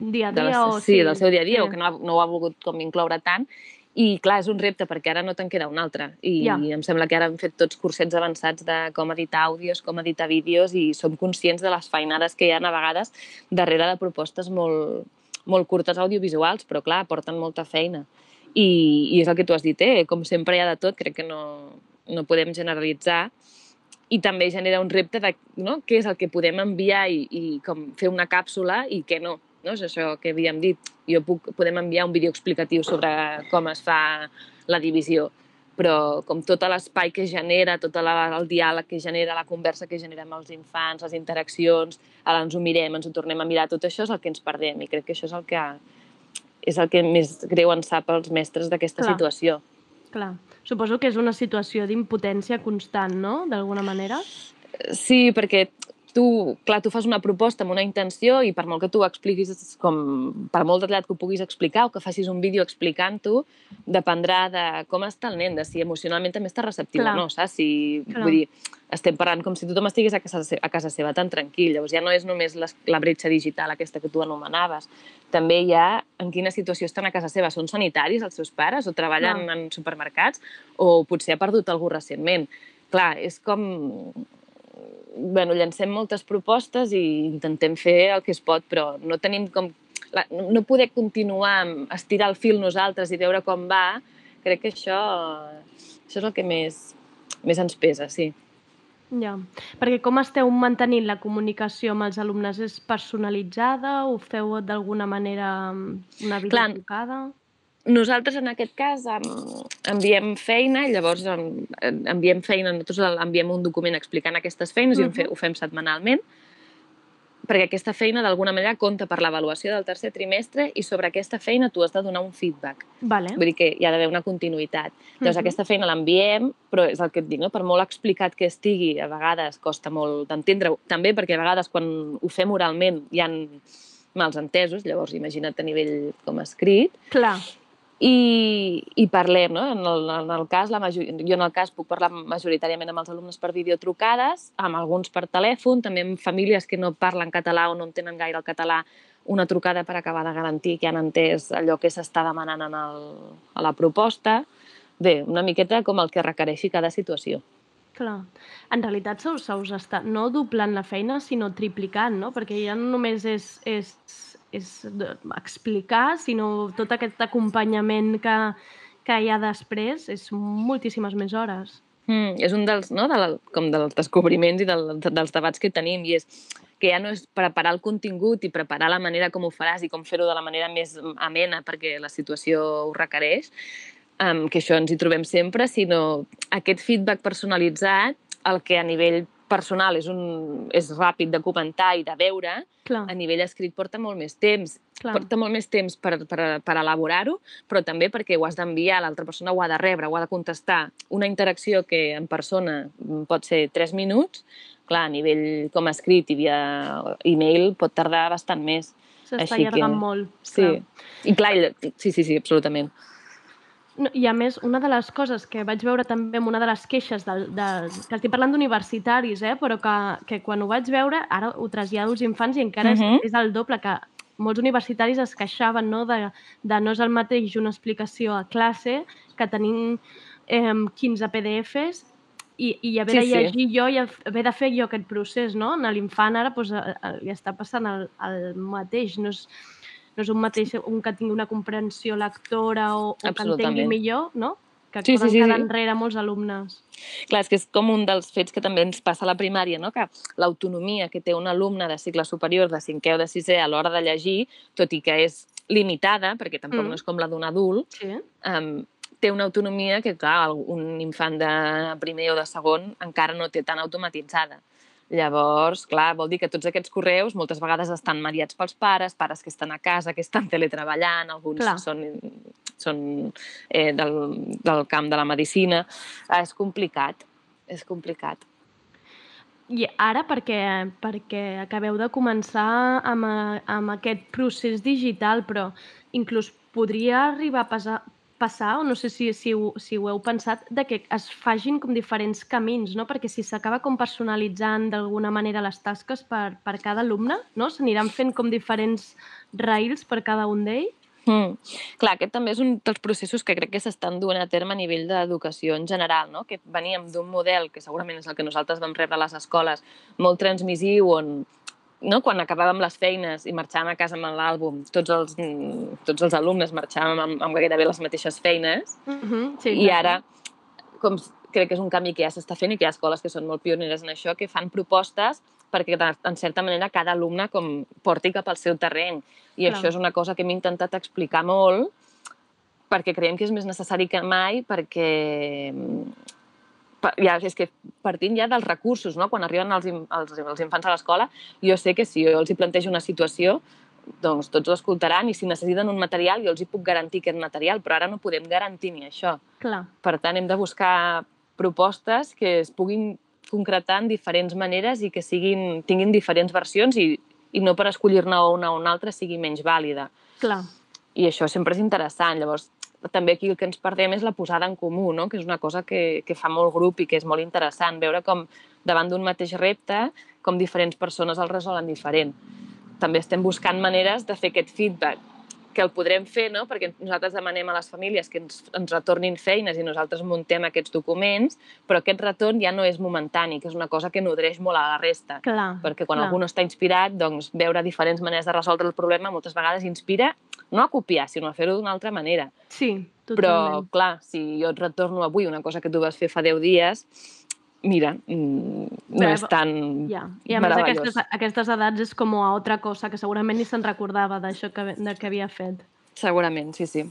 Dia a de dia la, o... sí, del seu dia a dia sí. o que no, ha, no ho ha volgut com incloure tant i clar, és un repte perquè ara no te'n queda un altre i Ja. em sembla que ara hem fet tots cursets avançats de com editar àudios, com editar vídeos i som conscients de les feinades que hi ha a vegades darrere de propostes molt, molt curtes audiovisuals, però clar, porten molta feina. I, i és el que tu has dit, eh? com sempre hi ha de tot, crec que no, no podem generalitzar i també genera un repte de no? què és el que podem enviar i, i com fer una càpsula i què no. no? És això que havíem dit. Jo puc, podem enviar un vídeo explicatiu sobre com es fa la divisió, però com tot l'espai que genera, tot la, el diàleg que genera, la conversa que genera amb els infants, les interaccions, ara ens ho mirem, ens ho tornem a mirar, tot això és el que ens perdem i crec que això és el que, és el que més greu ens sap als mestres d'aquesta situació. Clar. Suposo que és una situació d'impotència constant, no?, d'alguna manera. Sí, perquè tu, clar, tu fas una proposta amb una intenció i per molt que tu expliquis, com, per molt detallat que ho puguis explicar o que facis un vídeo explicant-ho, dependrà de com està el nen, de si emocionalment també està receptiu Clar. o no, saps? Si, Clar. vull dir, estem parlant com si tothom estigués a casa, a casa seva tan tranquil. Llavors ja no és només les, la bretxa digital aquesta que tu anomenaves. També hi ha en quina situació estan a casa seva. Són sanitaris els seus pares o treballen Clar. en supermercats o potser ha perdut algú recentment. Clar, és com bueno, llancem moltes propostes i intentem fer el que es pot, però no tenim com... la- No poder continuar amb estirar el fil nosaltres i veure com va, crec que això, això és el que més, més ens pesa, sí. Ja, perquè com esteu mantenint la comunicació amb els alumnes? És personalitzada? Ho feu d'alguna manera amb una Clar. videotrucada? Nosaltres, en aquest cas, em, enviem feina i llavors em, enviem feina, nosaltres enviem un document explicant aquestes feines i ho, fe, Mhm. ho fem setmanalment, perquè aquesta feina d'alguna manera compta per l'avaluació del tercer trimestre i sobre aquesta feina tu has de donar un feedback. Vale. Vull dir que hi ha d'haver una continuïtat. Llavors, Mhm. aquesta feina l'enviem, però és el que et dic, no? per molt explicat que estigui, a vegades costa molt d'entendre-ho. També perquè a vegades quan ho fem oralment hi ha mals entesos, llavors imagina't a nivell com escrit, Clar. I, i parlem, no? En el, en el cas, la major, jo en el cas puc parlar majoritàriament amb els alumnes per videotrucades, amb alguns per telèfon, també amb famílies que no parlen català o no entenen gaire el català, una trucada per acabar de garantir que han entès allò que s'està demanant en el, a la proposta. Bé, una miqueta com el que requereixi cada situació. Clar. En realitat se us, se us està no doblant la feina, sinó triplicant, no? Perquè ja no només és, és, és explicar, sinó tot aquest acompanyament que, que hi ha després, és moltíssimes més hores. Mm, és un dels, no, de la, com dels descobriments i del, dels debats que tenim i és que ja no és preparar el contingut i preparar la manera com ho faràs i com fer-ho de la manera més amena perquè la situació ho requereix, um, que això ens hi trobem sempre, sinó aquest feedback personalitzat el que a nivell personal, és, un, és ràpid de comentar i de veure, Clar. a nivell escrit porta molt més temps. Clar. Porta molt més temps per, per, per elaborar-ho, però també perquè ho has d'enviar, l'altra persona ho ha de rebre, ho ha de contestar. Una interacció que en persona pot ser 3 minuts, clar, a nivell com escrit i via e-mail pot tardar bastant més. S'està Així que- allargant molt. Sí, clar. i clar, i- sí, sí, sí, absolutament. No, I a més, una de les coses que vaig veure també amb una de les queixes, del, del, que estic parlant d'universitaris, eh, però que, que quan ho vaig veure, ara ho trasllado als infants i encara uh Mhm. -huh. és, és el doble, que molts universitaris es queixaven no, de, de no és el mateix una explicació a classe que tenim eh, 15 PDFs i, i haver Sí, de sí. llegir jo i haver de fer jo aquest procés, no? A l'infant ara doncs, eh, eh, li està passant el, el mateix, no és, no és un mateix un que tingui una comprensió lectora o, o que entengui millor, no? Que Sí, poden sí, quedar sí. enrere molts alumnes. Clar, és que és com un dels fets que també ens passa a la primària, no? que l'autonomia que té un alumne de cicle superior de 5è o de 6è a l'hora de llegir, tot i que és limitada, perquè tampoc Mm. no és com la d'un adult, Sí. um, té una autonomia que, clar, un infant de primer o de segon encara no té tan automatitzada. Llavors, clar, vol dir que tots aquests correus moltes vegades estan mediats pels pares, pares que estan a casa, que estan teletreballant, alguns Clar. són, són eh, del, del camp de la medicina. Ah, és complicat, és complicat. I ara, perquè, perquè acabeu de començar amb, a- amb aquest procés digital, però inclús podria arribar a passar, passar o no sé si, si, ho, si ho heu pensat, de que es fagin com diferents camins, no? Perquè si s'acaba com personalitzant d'alguna manera les tasques per, per cada alumne, no? S'aniran fent com diferents rails per cada un d'ells? Mm. Clar, aquest també és un dels processos que crec que s'estan duent a terme a nivell d'educació en general, no? que veníem d'un model, que segurament és el que nosaltres vam rebre a les escoles, molt transmissiu, on no? quan acabàvem les feines i marxàvem a casa amb l'àlbum, tots els, tots els alumnes marxàvem amb, amb gairebé les mateixes feines, Uh -huh, sí, i ara com, crec que és un canvi que ja s'està fent i que hi ha escoles que són molt pioneres en això, que fan propostes perquè, en certa manera, cada alumne com porti cap al seu terreny. I Clar. això és una cosa que hem intentat explicar molt perquè creiem que és més necessari que mai perquè ja, és que partint ja dels recursos, no? quan arriben els, els, els infants a l'escola, jo sé que si jo els hi plantejo una situació, doncs tots ho escoltaran i si necessiten un material jo els hi puc garantir aquest material, però ara no podem garantir ni això. Clar. Per tant, hem de buscar propostes que es puguin concretar en diferents maneres i que siguin, tinguin diferents versions i, i no per escollir-ne una o una altra sigui menys vàlida. Clar. I això sempre és interessant. Llavors, també aquí el que ens perdem és la posada en comú, no? que és una cosa que, que fa molt grup i que és molt interessant, veure com davant d'un mateix repte, com diferents persones el resolen diferent. També estem buscant maneres de fer aquest feedback, que el podrem fer, no? perquè nosaltres demanem a les famílies que ens, ens retornin feines i nosaltres muntem aquests documents, però aquest retorn ja no és momentani, que és una cosa que nodreix molt a la resta. Clar, Perquè quan clar. algú no està inspirat, doncs veure diferents maneres de resoldre el problema moltes vegades inspira no a copiar, sinó a fer-ho d'una altra manera. Sí, Però, totalment. clar, si jo et retorno avui una cosa que tu vas fer fa 10 dies, mira, mm, no Bé, és tan Ja. I a més aquestes, aquestes edats és com a altra cosa, que segurament ni se'n recordava d'això que, de que havia fet. Segurament, sí, sí.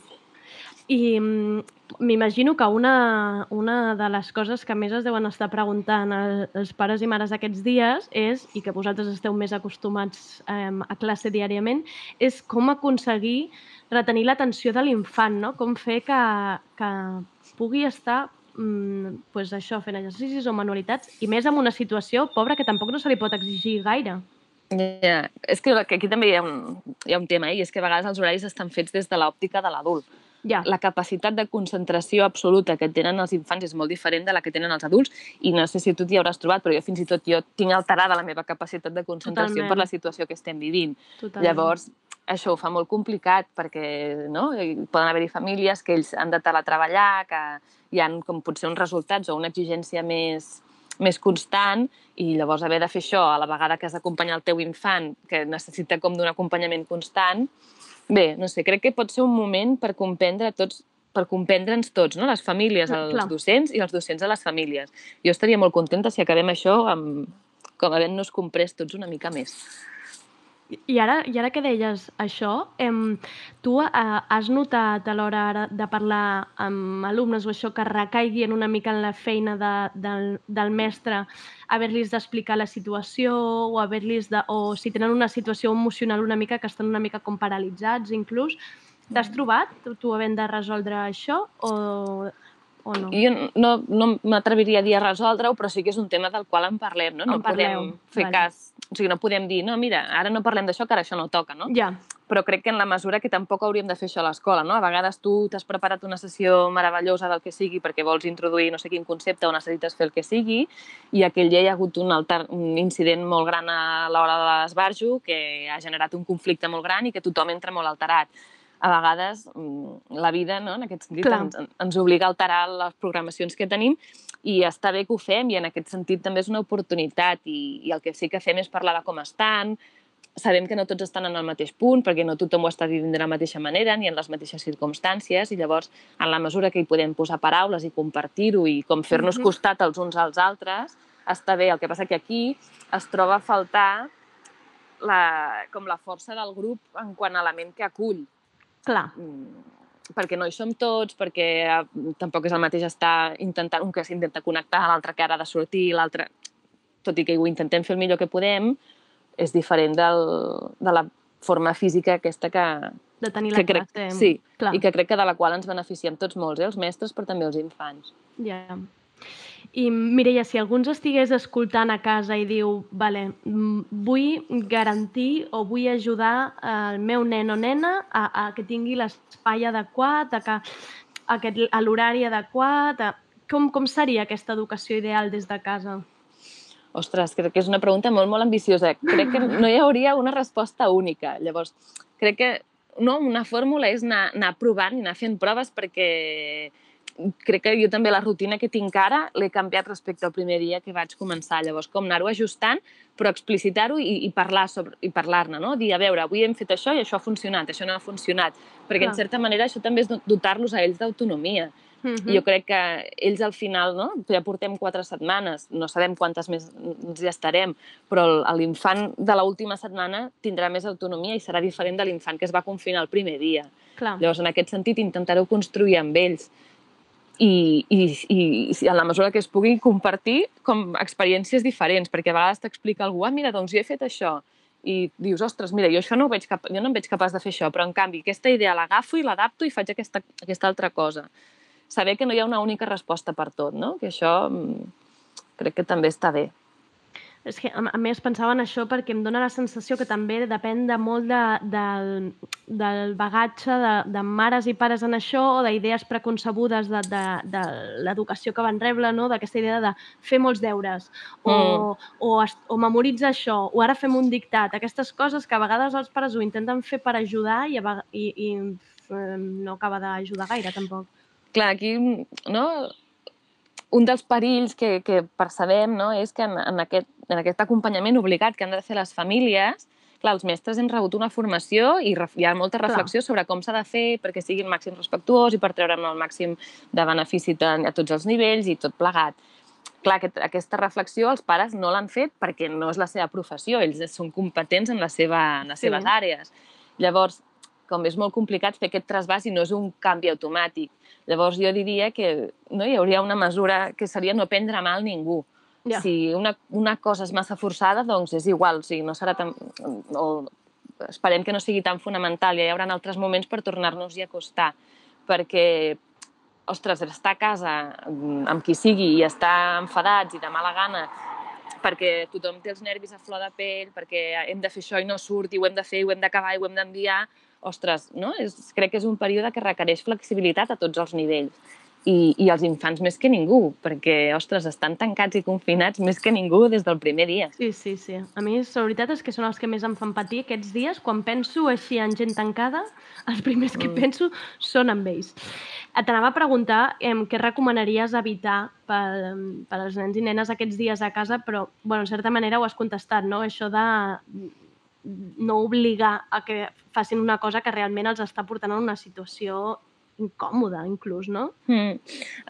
I mm, m'imagino que una, una de les coses que més es deuen estar preguntant el- els pares i mares aquests dies és, i que vosaltres esteu més acostumats eh, a classe diàriament, és com aconseguir retenir l'atenció de l'infant, no? Com fer que, que pugui estar pues això, fent exercicis o manualitats, i més en una situació pobra que tampoc no se li pot exigir gaire. Ja, és que aquí també hi ha un, hi ha un tema, eh? i és que a vegades els horaris estan fets des de l'òptica de l'adult. Ja. La capacitat de concentració absoluta que tenen els infants és molt diferent de la que tenen els adults i no sé si tu t'hi hauràs trobat, però jo fins i tot jo tinc alterada la meva capacitat de concentració Totalment. per la situació que estem vivint. Totalment. Llavors, això ho fa molt complicat perquè no? Poden haver-hi famílies que ells han de teletreballar, que hi han com potser uns resultats o una exigència més, més constant i llavors haver de fer això a la vegada que has d'acompanyar el teu infant que necessita com d'un acompanyament constant, bé, no sé, crec que pot ser un moment per comprendre tots per comprendre'ns tots, no? les famílies, Mm, els clar. docents i els docents a les famílies. Jo estaria molt contenta si acabem això amb, com havent-nos comprès tots una mica més. I ara, I ara que deies això, em, tu eh, has notat a l'hora de parlar amb alumnes o això que recaigui en una mica en la feina de, del, del mestre haver-los d'explicar la situació o haver-los de... o si tenen una situació emocional una mica que estan una mica com paralitzats inclús. T'has trobat tu, tu havent de resoldre això o, o no? Jo no, no m'atreviria a dir a resoldre-ho, però sí que és un tema del qual en parlem, no? No En parleu, podem fer vale. cas... O sigui, no podem dir, no, mira, ara no parlem d'això, que ara això no toca, no? Ja. Però crec que en la mesura que tampoc hauríem de fer això a l'escola, no? A vegades tu t'has preparat una sessió meravellosa del que sigui perquè vols introduir no sé quin concepte o necessites fer el que sigui i aquell dia hi ha hagut un, alter, un incident molt gran a l'hora de l'esbarjo que ha generat un conflicte molt gran i que tothom entra molt alterat a vegades mm, la vida, no, en aquest sentit, Clar. ens, ens obliga a alterar les programacions que tenim i està bé que ho fem i en aquest sentit també és una oportunitat i, i el que sí que fem és parlar de com estan, sabem que no tots estan en el mateix punt perquè no tothom ho està vivint de la mateixa manera ni en les mateixes circumstàncies i llavors en la mesura que hi podem posar paraules i compartir-ho i com fer-nos costat els uns als altres està bé, el que passa que aquí es troba a faltar la, com la força del grup en quant a element que acull Clar. perquè no hi som tots, perquè eh, tampoc és el mateix estar intentant, un que s'intenta connectar, l'altre que ara ha de sortir, l'altre... Tot i que ho intentem fer el millor que podem, és diferent del, de la forma física aquesta que... De tenir que la crec, classe, Sí, clar. i que crec que de la qual ens beneficiem tots molts, eh? els mestres, però també els infants. Ja. I Mireia, si algú ens estigués escoltant a casa i diu vale, mm, vull garantir o vull ajudar el meu nen o nena a, a que tingui l'espai adequat, a, que, a, que, a l'horari adequat, a, com, com seria aquesta educació ideal des de casa? Ostres, crec que és una pregunta molt, molt ambiciosa. Crec que no hi hauria una resposta única. Llavors, crec que no, una fórmula és anar, anar provant i anar fent proves perquè crec que jo també la rutina que tinc ara l'he canviat respecte al primer dia que vaig començar. Llavors, com anar-ho ajustant, però explicitar-ho i, i parlar sobre, i parlar-ne, no? Dir, a veure, avui hem fet això i això ha funcionat, això no ha funcionat. Perquè, Clar. en certa manera, això també és dotar-los a ells d'autonomia. Mhm. I jo crec que ells al final, no? ja portem quatre setmanes, no sabem quantes més ens hi estarem, però l'infant de l'última setmana tindrà més autonomia i serà diferent de l'infant que es va confinar el primer dia. Clar. Llavors, en aquest sentit, intentar-ho construir amb ells i, i, i, en la mesura que es pugui compartir com experiències diferents, perquè a vegades t'explica algú, ah, mira, doncs jo he fet això, i dius, ostres, mira, jo això no ho veig cap... jo no em veig capaç de fer això, però en canvi aquesta idea l'agafo i l'adapto i faig aquesta, aquesta altra cosa. Saber que no hi ha una única resposta per tot, no? Que això mm, crec que també està bé. És que a més pensava en això perquè em dóna la sensació que també depèn de molt de, del, del bagatge de, de mares i pares en això o d'idees preconcebudes de, de, de l'educació que van rebre, no? d'aquesta idea de fer molts deures o, Mm. o, es- o memoritza això o ara fem un dictat. Aquestes coses que a vegades els pares ho intenten fer per ajudar i, i, i eh, no acaba d'ajudar gaire tampoc. Clar, aquí, no? un dels perills que, que percebem no? és que en, en, aquest, en aquest acompanyament obligat que han de fer les famílies, clar, els mestres hem rebut una formació i hi ha molta Clar. reflexió sobre com s'ha de fer perquè sigui el màxim respectuós i per treure'n el màxim de benefici a, a tots els nivells i tot plegat. Clar, aquest, aquesta reflexió els pares no l'han fet perquè no és la seva professió, ells són competents en, la seva, en les Sí. seves àrees. Llavors, com és molt complicat fer aquest trasbàs i no és un canvi automàtic. Llavors jo diria que no hi hauria una mesura que seria no prendre mal ningú. Ja. Si una, una cosa és massa forçada, doncs és igual, o sigui, no serà tan... O, esperem que no sigui tan fonamental, ja hi haurà altres moments per tornar-nos-hi a acostar, perquè ostres, estar a casa amb qui sigui i estar enfadats i de mala gana perquè tothom té els nervis a flor de pell, perquè hem de fer això i no surt, i ho hem de fer, i ho hem d'acabar, i ho hem d'enviar, ostres, no? És, crec que és un període que requereix flexibilitat a tots els nivells. I, i els infants més que ningú, perquè, ostres, estan tancats i confinats més que ningú des del primer dia. Sí, sí, sí. A mi la veritat és que són els que més em fan patir aquests dies. Quan penso així en gent tancada, els primers que Mm. penso són amb ells. Et anava a preguntar em, què recomanaries evitar per, per als nens i nenes aquests dies a casa, però, bueno, en certa manera ho has contestat, no? Això de no obligar a que facin una cosa que realment els està portant a una situació incòmoda, inclús, no? Mm.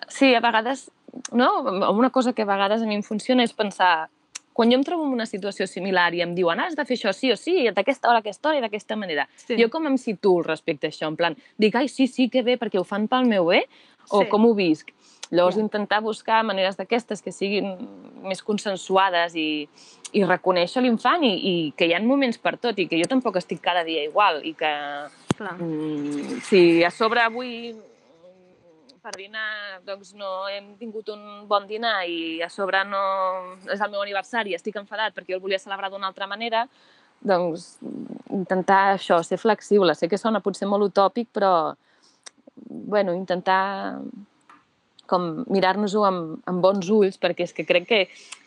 Sí, a vegades, no? Una cosa que a vegades a mi em funciona és pensar quan jo em trobo en una situació similar i em diuen, ah, has de fer això sí o sí, d'aquesta hora a aquesta hora i d'aquesta manera, Sí. jo com em situo respecte a això? En plan, dic, ai, sí, sí, que bé, perquè ho fan pel meu bé? O Sí. com ho visc? Llavors, intentar buscar maneres d'aquestes que siguin més consensuades i, i reconèixer l'infant i, i que hi ha moments per tot i que jo tampoc estic cada dia igual i que Clar. mm, si a sobre avui mm, per dinar doncs no hem tingut un bon dinar i a sobre no és el meu aniversari estic enfadat perquè jo el volia celebrar d'una altra manera, doncs intentar això, ser flexible. Sé que sona potser molt utòpic, però bueno, intentar com mirar-nos-ho amb, amb bons ulls, perquè és que crec que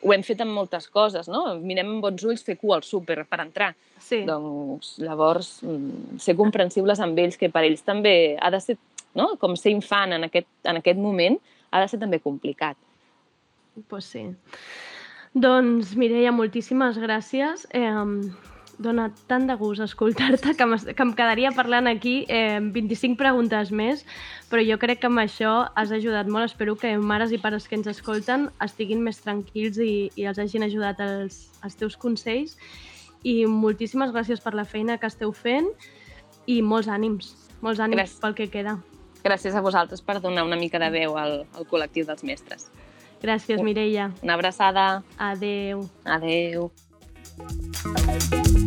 ho hem fet amb moltes coses, no? Mirem amb bons ulls fer cua al súper per entrar. Sí. Doncs llavors mm, ser comprensibles amb ells, que per ells també ha de ser, no? com ser infant en aquest, en aquest moment, ha de ser també complicat. Pues sí. Doncs, Mireia, moltíssimes gràcies. Eh, dona tant de gust escoltar-te que, que em quedaria parlant aquí eh, 25 preguntes més, però jo crec que amb això has ajudat molt. Espero que mares i pares que ens escolten estiguin més tranquils i, i els hagin ajudat els, els teus consells. I moltíssimes gràcies per la feina que esteu fent i molts ànims, molts ànims Gràcies. pel que queda. Gràcies a vosaltres per donar una mica de veu al, al col·lectiu dels mestres. Gràcies, Mireia. Una abraçada. Adeu. Adeu. And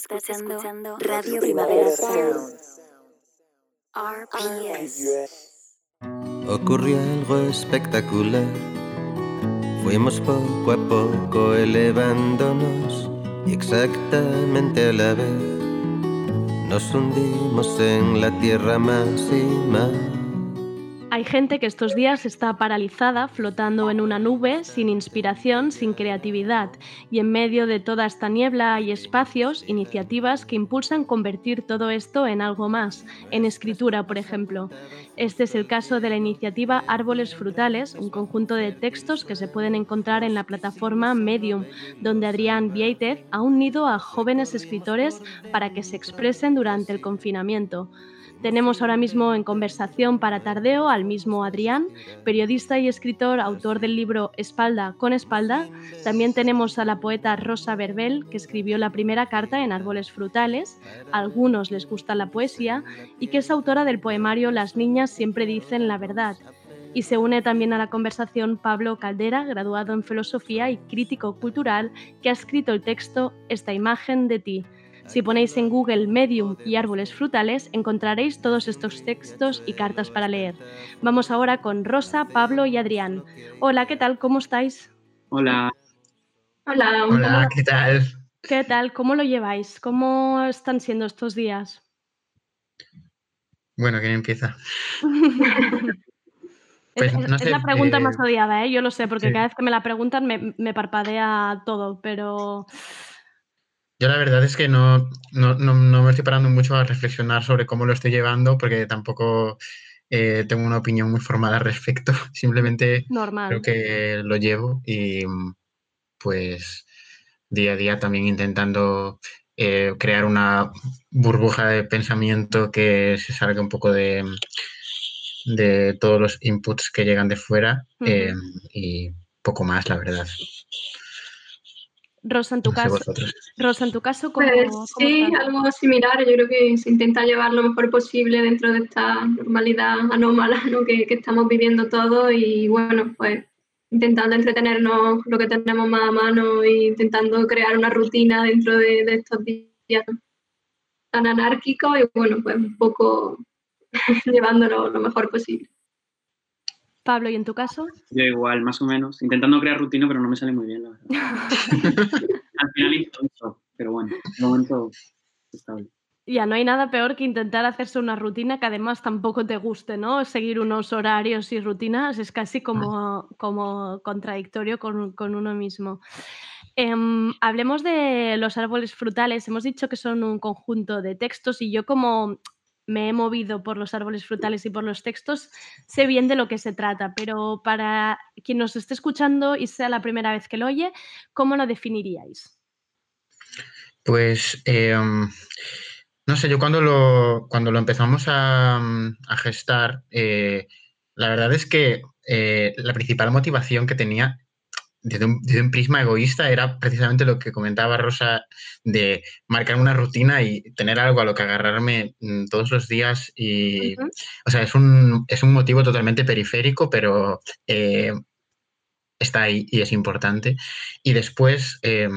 Estás, escuchando, Radio Primavera Sound. RPS. Ocurrió algo espectacular. Fuimos poco a poco elevándonos y exactamente a la vez. Nos hundimos en la tierra más y más. Hay gente que estos días está paralizada, flotando en una nube, sin inspiración, sin creatividad, y en medio de toda esta niebla hay espacios, iniciativas que impulsan convertir todo esto en algo más, en escritura, por ejemplo. Este es el caso de la iniciativa Árboles Frutales, un conjunto de textos que se pueden encontrar en la plataforma Medium, donde Adrián Vieitez ha unido a jóvenes escritores para que se expresen durante el confinamiento. Tenemos ahora mismo en conversación para Tardeo al mismo Adrián, periodista y escritor, autor del libro Espalda con Espalda. También tenemos a la poeta Rosa Verbel, que escribió la primera carta en Árboles Frutales. A algunos les gusta la poesía y que es autora del poemario Las niñas siempre dicen la verdad. Y se une también a la conversación Pablo Caldera, graduado en Filosofía y crítico cultural, que ha escrito el texto Esta imagen de ti. Si ponéis en Google Medium y árboles frutales, encontraréis todos estos textos y cartas para leer. Vamos ahora con Rosa, Pablo y Adrián. Hola, ¿qué tal? ¿Cómo estáis? Hola. Hola, Hola, ¿qué tal? ¿Qué tal? ¿Cómo lo lleváis? ¿Cómo están siendo estos días? Bueno, ¿quién empieza? Es, Pues, es- no es sé, la pregunta eh, más odiada, ¿eh? yo lo sé, porque sí. cada vez que me la preguntan me, me parpadea todo, pero Yo la verdad es que no, no, no, no me estoy parando mucho a reflexionar sobre cómo lo estoy llevando porque tampoco eh, tengo una opinión muy formada al respecto. Simplemente normal. creo que lo llevo y pues día a día también intentando eh, crear una burbuja de pensamiento que se salga un poco de, de todos los inputs que llegan de fuera eh, y poco más, la verdad. Rosa, en tu caso. Rosa, en tu caso, ¿cómo, Pues cómo sí, algo similar. Yo creo que se intenta llevar lo mejor posible dentro de esta normalidad anómala ¿no? que, que estamos viviendo todos y bueno, pues intentando entretenernos lo que tenemos más a mano e intentando crear una rutina dentro de, de estos días tan anárquicos y bueno, pues un poco llevándolo lo mejor posible. Pablo, ¿y en tu caso? Yo igual, más o menos. Intentando crear rutina, pero no me sale muy bien, la verdad. Al final intento, pero bueno, de momento está bien. Ya no hay nada peor que intentar hacerse una rutina que además tampoco te guste, ¿no? Seguir unos horarios y rutinas es casi como, como contradictorio con, con uno mismo. Em, hablemos de los árboles frutales. Hemos dicho que son un conjunto de textos y yo como me he movido por los árboles frutales y por los textos, sé bien de lo que se trata, pero para quien nos esté escuchando y sea la primera vez que lo oye, ¿cómo lo definiríais? Pues em, no sé, yo cuando lo, cuando lo empezamos a, a gestar, eh, la verdad es que eh, la principal motivación que tenía desde un, desde un, prisma egoísta era precisamente lo que comentaba Rosa de marcar una rutina y tener algo a lo que agarrarme mm, todos los días y uh -huh. o sea es un, es un motivo totalmente periférico pero eh, está ahí y es importante y después eh,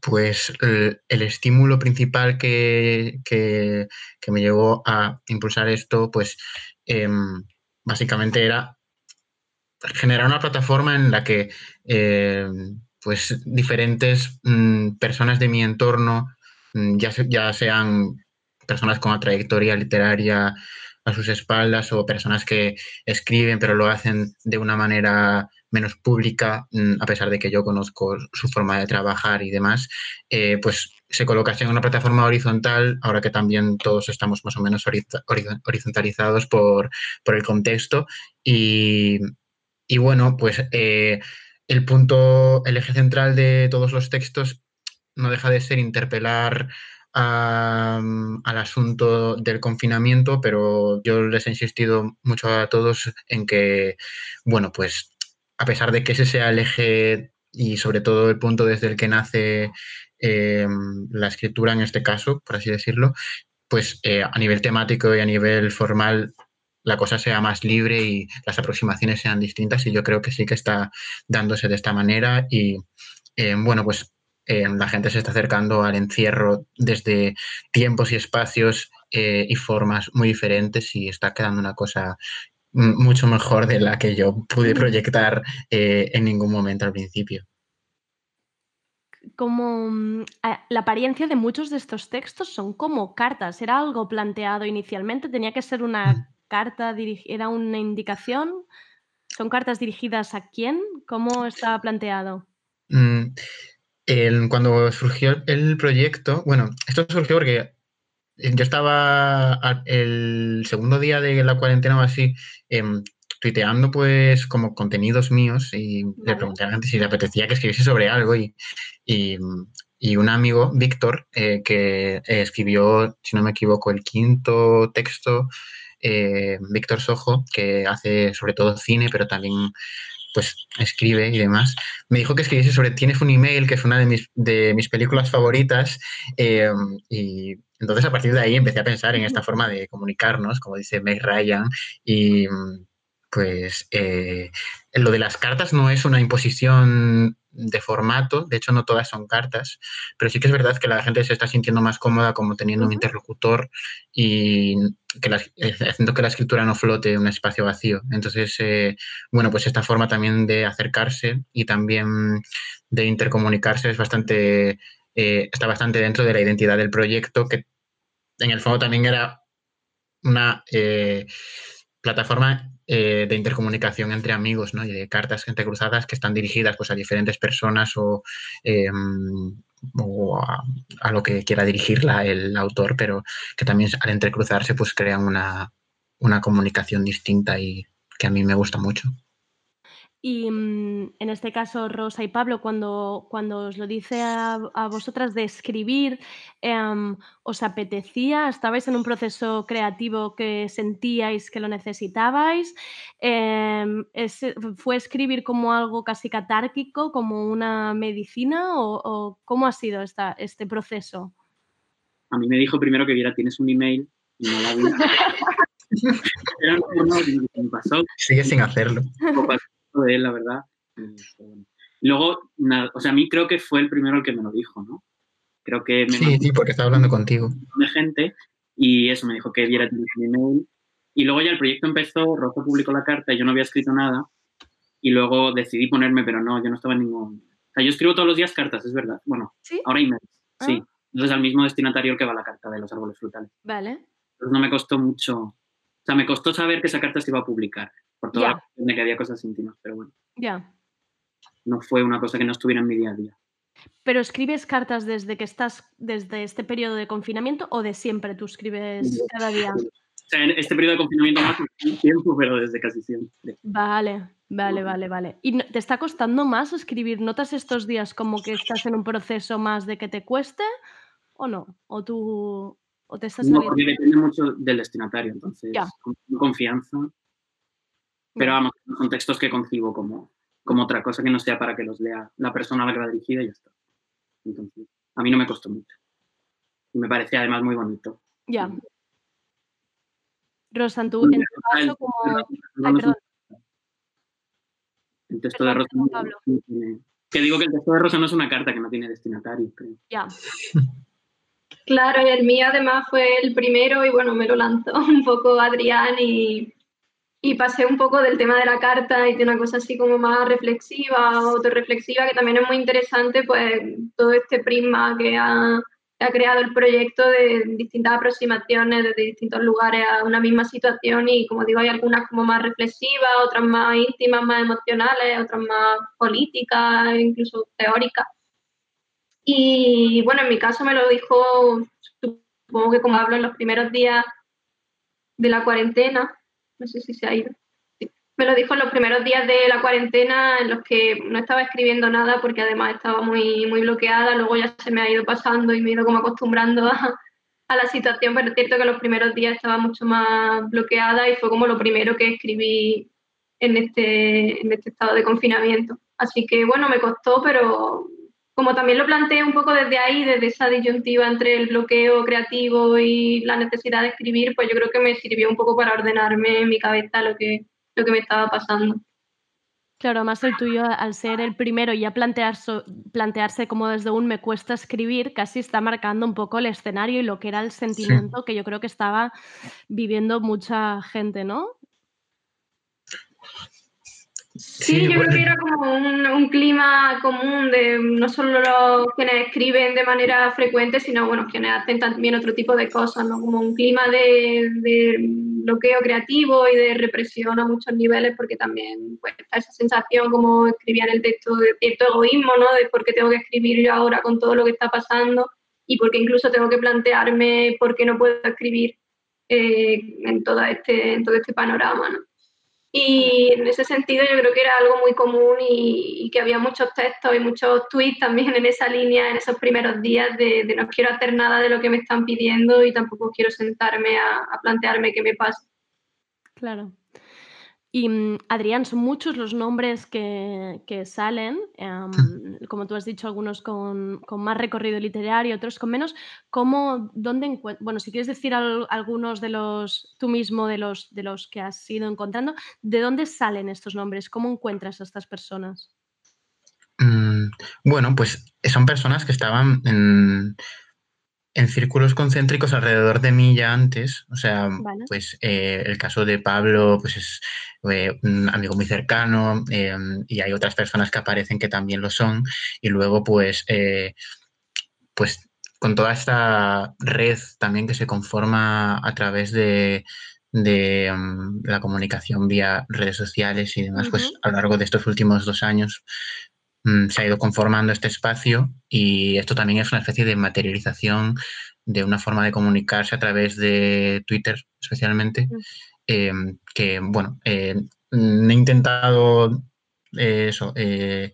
pues el, el, estímulo principal que, que, que, me llevó a impulsar esto pues eh, básicamente era generar una plataforma en la que eh, pues diferentes mm, personas de mi entorno, mm, ya, ya sean personas con una trayectoria literaria a sus espaldas o personas que escriben pero lo hacen de una manera menos pública, mm, a pesar de que yo conozco su forma de trabajar y demás, eh, pues se colocase en una plataforma horizontal, ahora que también todos estamos más o menos horizontalizados por, por el contexto y, y bueno, pues eh, el punto, el eje central de todos los textos no deja de ser interpelar a, al asunto del confinamiento, pero yo les he insistido mucho a todos en que, bueno, pues a pesar de que ese sea el eje y sobre todo el punto desde el que nace eh, la escritura en este caso, por así decirlo, pues eh, a nivel temático y a nivel formal la cosa sea más libre y las aproximaciones sean distintas y yo creo que sí que está dándose de esta manera. Y eh, bueno, pues eh, la gente se está acercando al encierro desde tiempos y espacios eh, y formas muy diferentes y está quedando una cosa mucho mejor de la que yo pude proyectar en ningún momento al principio. Como mm, la apariencia de muchos de estos textos son como cartas. Era algo planteado inicialmente, tenía que ser una carta era una indicación? ¿Son cartas dirigidas a quién? ¿Cómo está planteado? Mm, el, cuando surgió el proyecto, bueno, esto surgió porque yo estaba el segundo día de la cuarentena o así, eh, tuiteando pues como contenidos míos y vale. le pregunté a la gente si le apetecía que escribiese sobre algo y, y, y un amigo, Víctor, eh, que escribió, si no me equivoco, el quinto texto eh, Víctor Sojo, que hace sobre todo cine, pero también pues escribe y demás, me dijo que escribiese sobre Tienes un email, que es una de mis, de mis películas favoritas, eh, y entonces a partir de ahí empecé a pensar en esta forma de comunicarnos, como dice Meg Ryan, y pues eh, lo de las cartas no es una imposición de formato, de hecho no todas son cartas, pero sí que es verdad que la gente se está sintiendo más cómoda como teniendo un interlocutor y que la, haciendo que la escritura no flote en un espacio vacío. Entonces, eh, bueno, pues esta forma también de acercarse y también de intercomunicarse es bastante, eh, está bastante dentro de la identidad del proyecto, que en el fondo también era una eh, plataforma eh, de intercomunicación entre amigos, ¿no? Y de cartas entrecruzadas que están dirigidas pues, a diferentes personas o, eh, o a, a, lo que quiera dirigirla el autor, pero que también al entrecruzarse pues crean una, una comunicación distinta y que a mí me gusta mucho. Y mm, en este caso, Rosa y Pablo, cuando, cuando os lo dice a, a vosotras de escribir, eh, ¿os apetecía? ¿Estabais en un proceso creativo que sentíais que lo necesitabais? Eh, es, ¿Fue escribir como algo casi catárquico, como una medicina? ¿O, o cómo ha sido esta, este proceso? A mí me dijo primero que viera Tienes un email y no la vi. Era no, me pasó. Sigue sin hacerlo de él, la verdad. Luego, nada, o sea, a mí creo que fue el primero el que me lo dijo, ¿no? Creo que me Sí, sí, porque estaba hablando contigo. De gente y eso, me dijo que viera mi email. Y luego ya el proyecto empezó, Rojo publicó la carta y yo no había escrito nada. Y luego decidí ponerme, pero no, yo no estaba en ningún sea, yo escribo todos los días cartas, es verdad. Bueno, ¿Sí? ahora emails, Ah. sí. Entonces al mismo destinatario que va la carta de los árboles frutales. Vale. Entonces no me costó mucho. O sea, me costó saber que esa carta se iba a publicar, por toda Ya. la cuestión de que había cosas íntimas, pero bueno, Ya. no fue una cosa que no estuviera en mi día a día. ¿Pero escribes cartas desde que estás, desde este periodo de confinamiento o de siempre tú escribes cada día? O sea, en este periodo de confinamiento más tiempo, pero desde casi siempre. Vale, vale, vale, vale. ¿Y te está costando más escribir notas estos días como que estás en un proceso más de que te cueste o no? ¿O tú o te estás No, porque depende mucho del destinatario, entonces, Ya. con confianza. Pero vamos, son textos que concibo como, como otra cosa que no sea para que los lea la persona a la que va dirigida y ya está. Entonces, a mí no me costó mucho. Y me parece además muy bonito. Ya. Rosa, en tu, en tu caso, como... Ay, perdón. El texto de Rosa no tiene- Que digo que el texto de Rosa no es una carta que no tiene destinatario, creo. Ya. Claro, y el mío además fue el primero y bueno, me lo lanzó un poco Adrián y, y pasé un poco del tema de la carta y de una cosa así como más reflexiva, autorreflexiva, que también es muy interesante, pues todo este prisma que ha, que ha creado el proyecto de distintas aproximaciones desde distintos lugares a una misma situación y como digo, hay algunas como más reflexivas, otras más íntimas, más emocionales, otras más políticas, incluso teóricas. Y bueno, en mi caso me lo dijo, supongo que como hablo en los primeros días de la cuarentena, no sé si se ha ido. Sí. Me lo dijo en los primeros días de la cuarentena en los que no estaba escribiendo nada porque además estaba muy, muy bloqueada, luego ya se me ha ido pasando y me he ido como acostumbrando a, a la situación, pero es cierto que los primeros días estaba mucho más bloqueada y fue como lo primero que escribí en este, en este estado de confinamiento. Así que bueno, me costó, pero como también lo planteé un poco desde ahí, desde esa disyuntiva entre el bloqueo creativo y la necesidad de escribir, pues yo creo que me sirvió un poco para ordenarme en mi cabeza lo que, lo que me estaba pasando. Claro, además el tuyo, al ser el primero y ya plantearse, plantearse como desde un me cuesta escribir, casi está marcando un poco el escenario y lo que era el sentimiento que yo creo que estaba viviendo mucha gente, ¿no? Sí, yo creo que era como un, un clima común de no solo los quienes escriben de manera frecuente, sino bueno, quienes hacen también otro tipo de cosas, ¿no? Como un clima de, de bloqueo creativo y de represión a muchos niveles, porque también pues, está esa sensación, como escribía en el texto, de cierto egoísmo, ¿no? De por qué tengo que escribir yo ahora con todo lo que está pasando y porque incluso tengo que plantearme por qué no puedo escribir eh, en, todo este, en todo este panorama, ¿no? Y en ese sentido yo creo que era algo muy común y, y que había muchos textos y muchos tweets también en esa línea en esos primeros días de, no quiero hacer nada de lo que me están pidiendo y tampoco quiero sentarme a, a plantearme qué me pasa. Claro. Y mm, Adrián, son muchos los nombres que, que salen, em, como tú has dicho, algunos con, con más recorrido literario, otros con menos. ¿Cómo, dónde Bueno, si quieres decir al- algunos de los, tú mismo, de los, de los que has ido encontrando, ¿de dónde salen estos nombres? ¿Cómo encuentras a estas personas? Mm, bueno, pues son personas que estaban en, en círculos concéntricos alrededor de mí ya antes. O sea, Vale. pues eh, el caso de Pablo, pues es eh, un amigo muy cercano eh, y hay otras personas que aparecen que también lo son. Y luego, pues, pues con toda esta red también que se conforma a través de, de, mm, la comunicación vía redes sociales y demás, pues a lo largo de estos últimos dos años se ha ido conformando este espacio y esto también es una especie de materialización de una forma de comunicarse a través de Twitter especialmente, eh, que bueno, eh, mm, he intentado eh, eso, eh,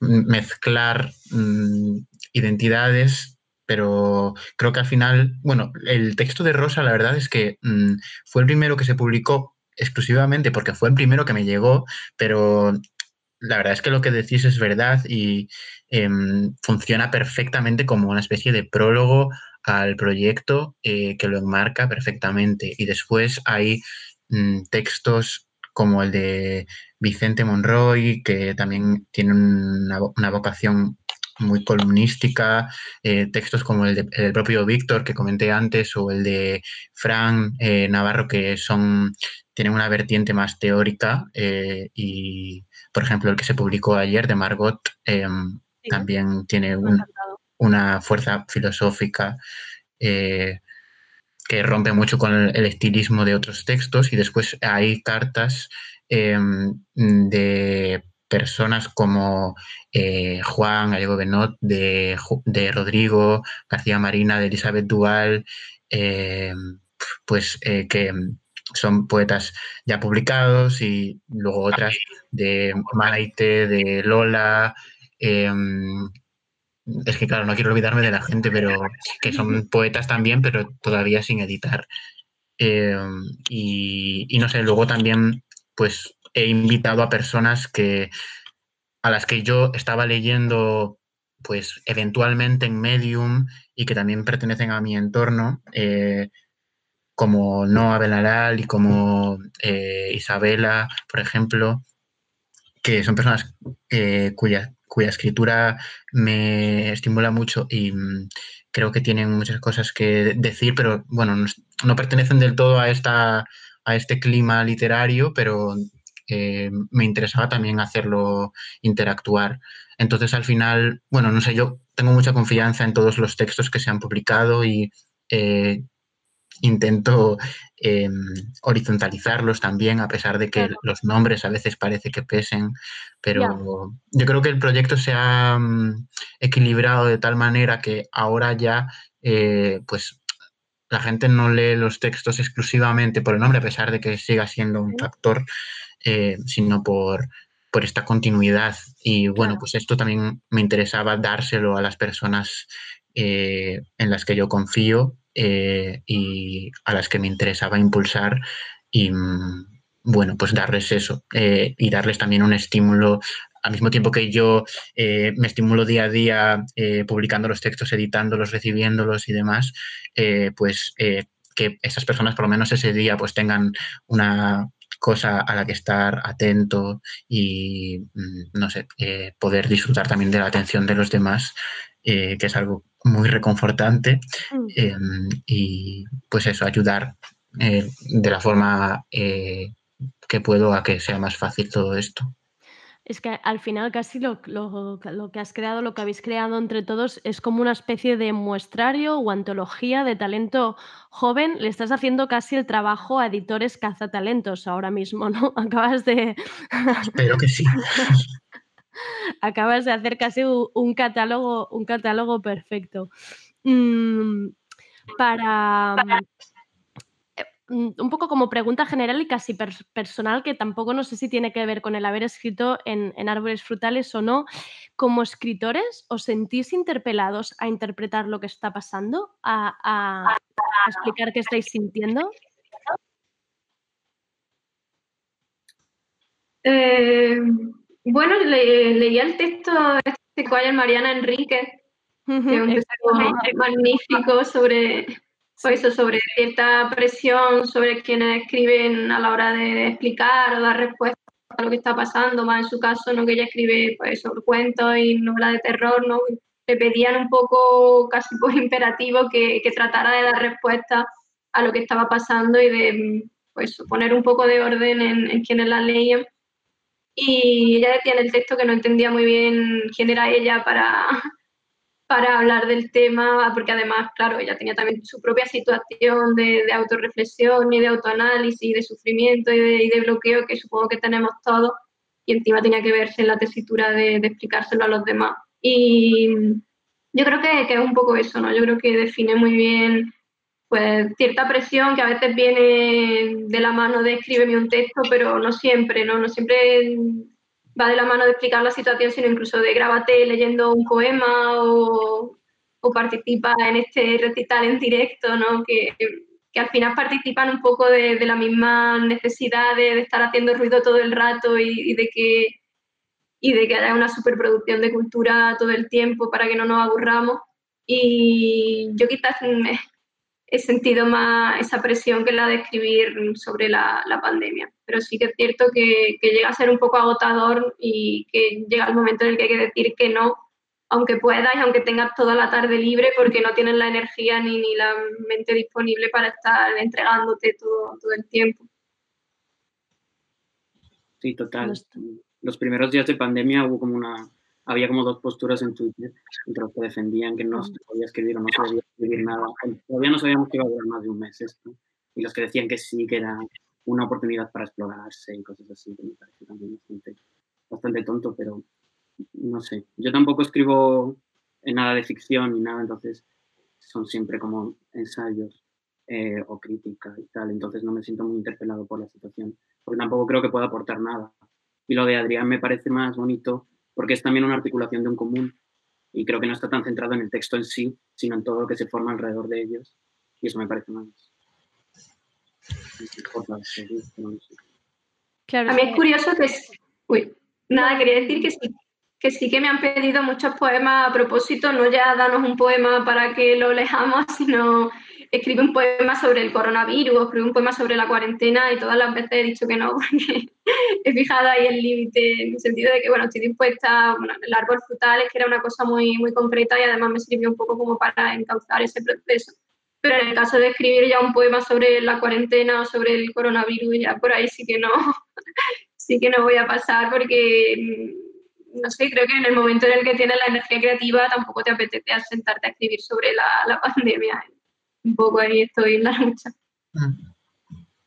mezclar mm, identidades, pero creo que al final, bueno, el texto de Rosa la verdad es que mm, fue el primero que se publicó exclusivamente porque fue el primero que me llegó, pero la verdad es que lo que decís es verdad y em, funciona perfectamente como una especie de prólogo al proyecto eh, que lo enmarca perfectamente. Y después hay mm, textos como el de Vicente Monroy, que también tiene una, vo- una vocación muy columnística, eh, textos como el, de- el del propio Víctor que comenté antes o el de Fran eh, Navarro que son tienen una vertiente más teórica eh, y por ejemplo el que se publicó ayer de Margot eh, también tiene un- una fuerza filosófica eh, que rompe mucho con el, el estilismo de otros textos y después hay cartas em, de personas como eh, Juan Gallego Benot, de, de Rodrigo García Marina, de Elizabeth Dual, em, pues eh, que son poetas ya publicados y luego otras de Maite, de Lola, em, es que claro, no quiero olvidarme de la gente, pero que son poetas también, pero todavía sin editar. Eh, y, y no sé, luego también pues he invitado a personas que a las que yo estaba leyendo pues eventualmente en Medium y que también pertenecen a mi entorno, eh, como Noa Benaral y como eh, Isabela, por ejemplo, que son personas eh, cuya, escritura me estimula mucho y mm, creo que tienen muchas cosas que decir, pero bueno, no pertenecen del todo a, esta, a este clima literario, pero eh, me interesaba también hacerlo interactuar. Entonces, al final, bueno, no sé, yo tengo mucha confianza en todos los textos que se han publicado y eh, intento eh, horizontalizarlos también, a pesar de que los nombres a veces parece que pesen, pero yo creo que el proyecto se ha mm, equilibrado de tal manera que ahora ya, eh, pues, la gente no lee los textos exclusivamente por el nombre, a pesar de que siga siendo un factor, eh, sino por, por esta continuidad. Y bueno, pues esto también me interesaba dárselo a las personas eh, en las que yo confío eh, y a las que me interesaba impulsar y mm, bueno, pues darles eso eh, y darles también un estímulo. Al mismo tiempo que yo eh, me estimulo día a día publicando los textos, editándolos, recibiéndolos y demás, pues que esas personas por lo menos ese día pues tengan una cosa a la que estar atento y, mm, no sé, poder disfrutar también de la atención de los demás, que es algo muy reconfortante. eh, y pues eso, ayudar eh, de la forma eh, que puedo a que sea más fácil todo esto. Es que al final casi lo, lo- lo que has creado, lo que habéis creado entre todos es como una especie de muestrario o antología de talento joven. Le estás haciendo casi el trabajo a editores cazatalentos ahora mismo, ¿no? Acabas de... Espero que sí. Acabas de hacer casi un catálogo, un catálogo perfecto. Mm, para mm, eh, un poco como pregunta general y casi pers- personal, que tampoco no sé si tiene que ver con el haber escrito en, en Árboles Frutales o no, como escritores, ¿os sentís interpelados a interpretar lo que está pasando? ¿A, a- a explicar qué estáis sintiendo? Eh, bueno, le- leía el texto este de Coyer Mariana Enríquez, que es un texto magnífico sobre, pues eso, sobre cierta presión sobre quienes escriben a la hora de explicar o dar respuesta a lo que está pasando, más en su caso, ¿no? que ella escribe pues, sobre cuentos y novelas de terror, ¿no? le pedían un poco casi por imperativo que, que tratara de dar respuesta a lo que estaba pasando y de pues, poner un poco de orden en, en quienes la leían. Y ella decía en el texto que no entendía muy bien quién era ella para, para hablar del tema, porque además, claro, ella tenía también su propia situación de, de autorreflexión y de autoanálisis de sufrimiento y de, y de bloqueo que supongo que tenemos todos, y encima tenía que verse en la tesitura de, de explicárselo a los demás. Y yo creo que, que es un poco eso, ¿no? Yo creo que define muy bien pues cierta presión que a veces viene de la mano de escríbeme un texto, pero no siempre, ¿no? No siempre va de la mano de explicar la situación, sino incluso de grábate leyendo un poema o, o participa en este recital en directo, ¿no? Que, que al final participan un poco de, de la misma necesidad de, de, estar haciendo ruido todo el rato y, y, de que y de que haya una superproducción de cultura todo el tiempo para que no nos aburramos. Y yo quizás he sentido más esa presión que la de escribir sobre la, la pandemia. Pero sí que es cierto que, que, llega a ser un poco agotador y que llega el momento en el que hay que decir que no, aunque puedas y aunque tengas toda la tarde libre, porque no tienes la energía ni, ni la mente disponible para estar entregándote todo, todo el tiempo. Sí, total. Los primeros días de pandemia hubo como una había como dos posturas en Twitter entre los que defendían que no se podía escribir o no se podía escribir nada. Todavía no sabíamos que iba a durar más de un mes esto. Y los que decían que sí, que era una oportunidad para explorarse y cosas así, que me parece también bastante, bastante tonto, pero no sé. Yo tampoco escribo en nada de ficción ni nada, entonces son siempre como ensayos eh, o crítica y tal, entonces no me siento muy interpelado por la situación, porque tampoco creo que pueda aportar nada. Y lo de Adrián me parece más bonito porque es también una articulación de un común y creo que no está tan centrado en el texto en sí, sino en todo lo que se forma alrededor de ellos. Y eso me parece más. Claro, a mí es curioso que... Uy, nada, quería decir que sí, que sí que me han pedido muchos poemas a propósito, no ya danos un poema para que lo leamos, sino escribe un poema sobre el coronavirus, escribe un poema sobre la cuarentena y todas las veces he dicho que no, porque he fijado ahí el límite en el sentido de que, bueno, estoy dispuesta, bueno, el árbol frutal es que era una cosa muy, muy concreta y además me sirvió un poco como para encauzar ese proceso. Pero en el caso de escribir ya un poema sobre la cuarentena o sobre el coronavirus, ya por ahí sí que no, sí que no voy a pasar porque mm, no sé, creo que en el momento en el que tienes la energía creativa tampoco te apetece sentarte a escribir sobre la, la pandemia un poco ahí estoy en la lucha.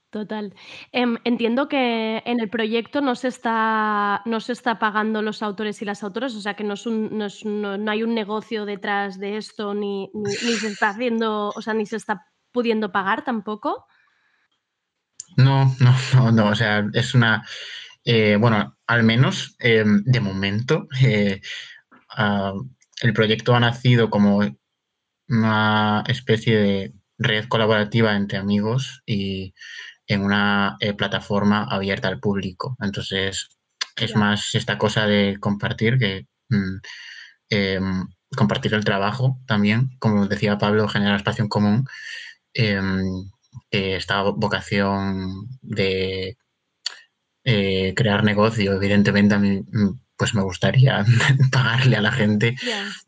Total. Em, entiendo que en el proyecto no se, está, no se está pagando los autores y las autoras, o sea que no, es un, no, hay un negocio detrás de esto, ni, ni, se está haciendo, o sea, ni se está pudiendo pagar tampoco. No, no, no, no, o sea, es una, eh, bueno, al menos em, de momento, eh, ah, el proyecto ha nacido como una especie de red colaborativa entre amigos y en una eh, plataforma abierta al público. Entonces, es más esta cosa de compartir que mm, em, compartir el trabajo también, como decía Pablo, generar espacio en común. Em, esta vocación de eh, crear negocio, evidentemente a mí mm, pues me gustaría pagarle a la gente,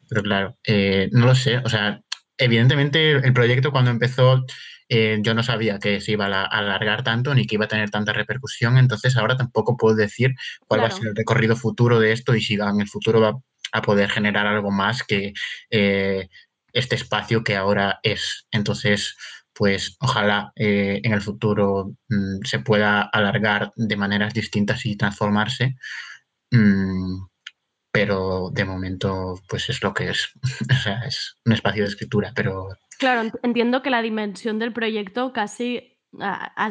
pero claro, eh, no lo sé, o sea, evidentemente el proyecto cuando empezó eh, yo no sabía que se iba a alargar tanto ni que iba a tener tanta repercusión, entonces ahora tampoco puedo decir cuál va a ser el recorrido futuro de esto y si en el futuro va a poder generar algo más que eh, este espacio que ahora es. Entonces, pues ojalá eh, en el futuro mm, se pueda alargar de maneras distintas y transformarse. Mm, pero de momento pues es lo que es, o sea, es un espacio de escritura, pero... Claro, entiendo que la dimensión del proyecto casi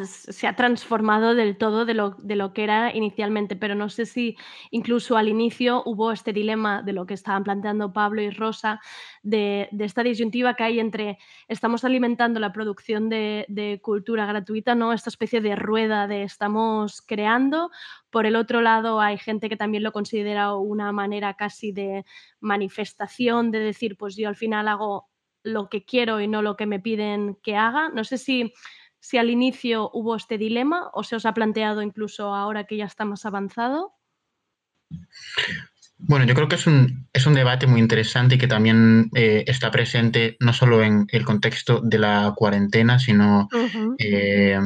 se ha transformado del todo de lo, de lo, que era inicialmente, pero no sé si incluso al inicio hubo este dilema de lo que estaban planteando Pablo y Rosa, de, esta disyuntiva que hay entre estamos alimentando la producción de, de, cultura gratuita, ¿no? esta especie de rueda de estamos creando, por el otro lado hay gente que también lo considera una manera casi de manifestación, de decir, pues yo al final hago lo que quiero y no lo que me piden que haga. No sé si si al inicio hubo este dilema o se os ha planteado incluso ahora que ya está más avanzado. Bueno, yo creo que es un, es un debate muy interesante y que también eh, está presente no solo en el contexto de la cuarentena, sino eh,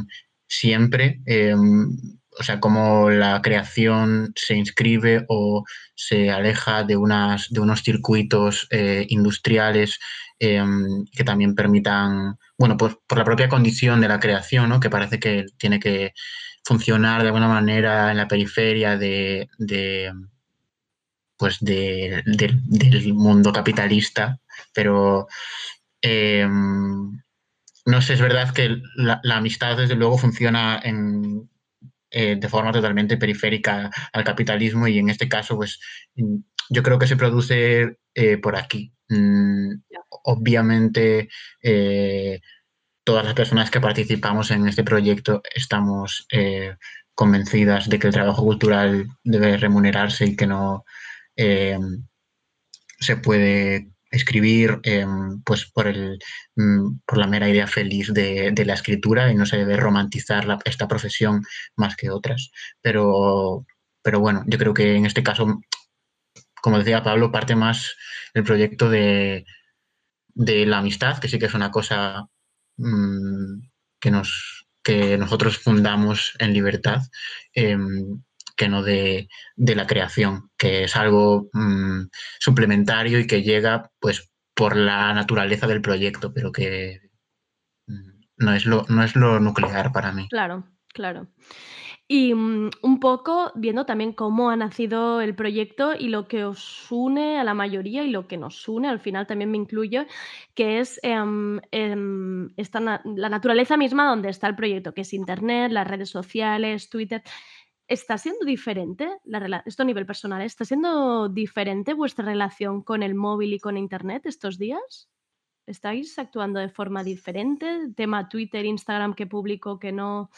siempre, eh, o sea, cómo la creación se inscribe o se aleja de, unas, de unos circuitos industriales Em, que también permitan, bueno, pues por la propia condición de la creación, ¿no? que parece que tiene que funcionar de alguna manera en la periferia de, pues del mundo capitalista, pero em, no sé, es verdad que la, amistad desde luego funciona en, eh, de forma totalmente periférica al capitalismo y en este caso pues yo creo que se produce eh, por aquí. Mm, obviamente, eh, todas las personas que participamos en este proyecto estamos eh, convencidas de que el trabajo cultural debe remunerarse y que no se puede escribir pues por, el, mm, por la mera idea feliz de, la escritura y no se debe romantizar esta profesión más que otras. Pero, pero bueno, yo creo que en este caso como decía Pablo, parte más el proyecto de, la amistad, que sí que es una cosa mm, que, nos, que nosotros fundamos en libertad, em, que no de, de la creación, que es algo mm, suplementario y que llega pues por la naturaleza del proyecto, pero que mm, no es lo, no es lo nuclear para mí. Claro, claro. Y mm, un poco viendo también cómo ha nacido el proyecto y lo que os une a la mayoría y lo que nos une, al final también me incluyo, que es em, em, esta la naturaleza misma donde está el proyecto, que es Internet, las redes sociales, Twitter. ¿Está siendo diferente, esto a nivel personal, está siendo diferente vuestra relación con el móvil y con Internet estos días? ¿Estáis actuando de forma diferente? Tema Twitter, Instagram que publico, que no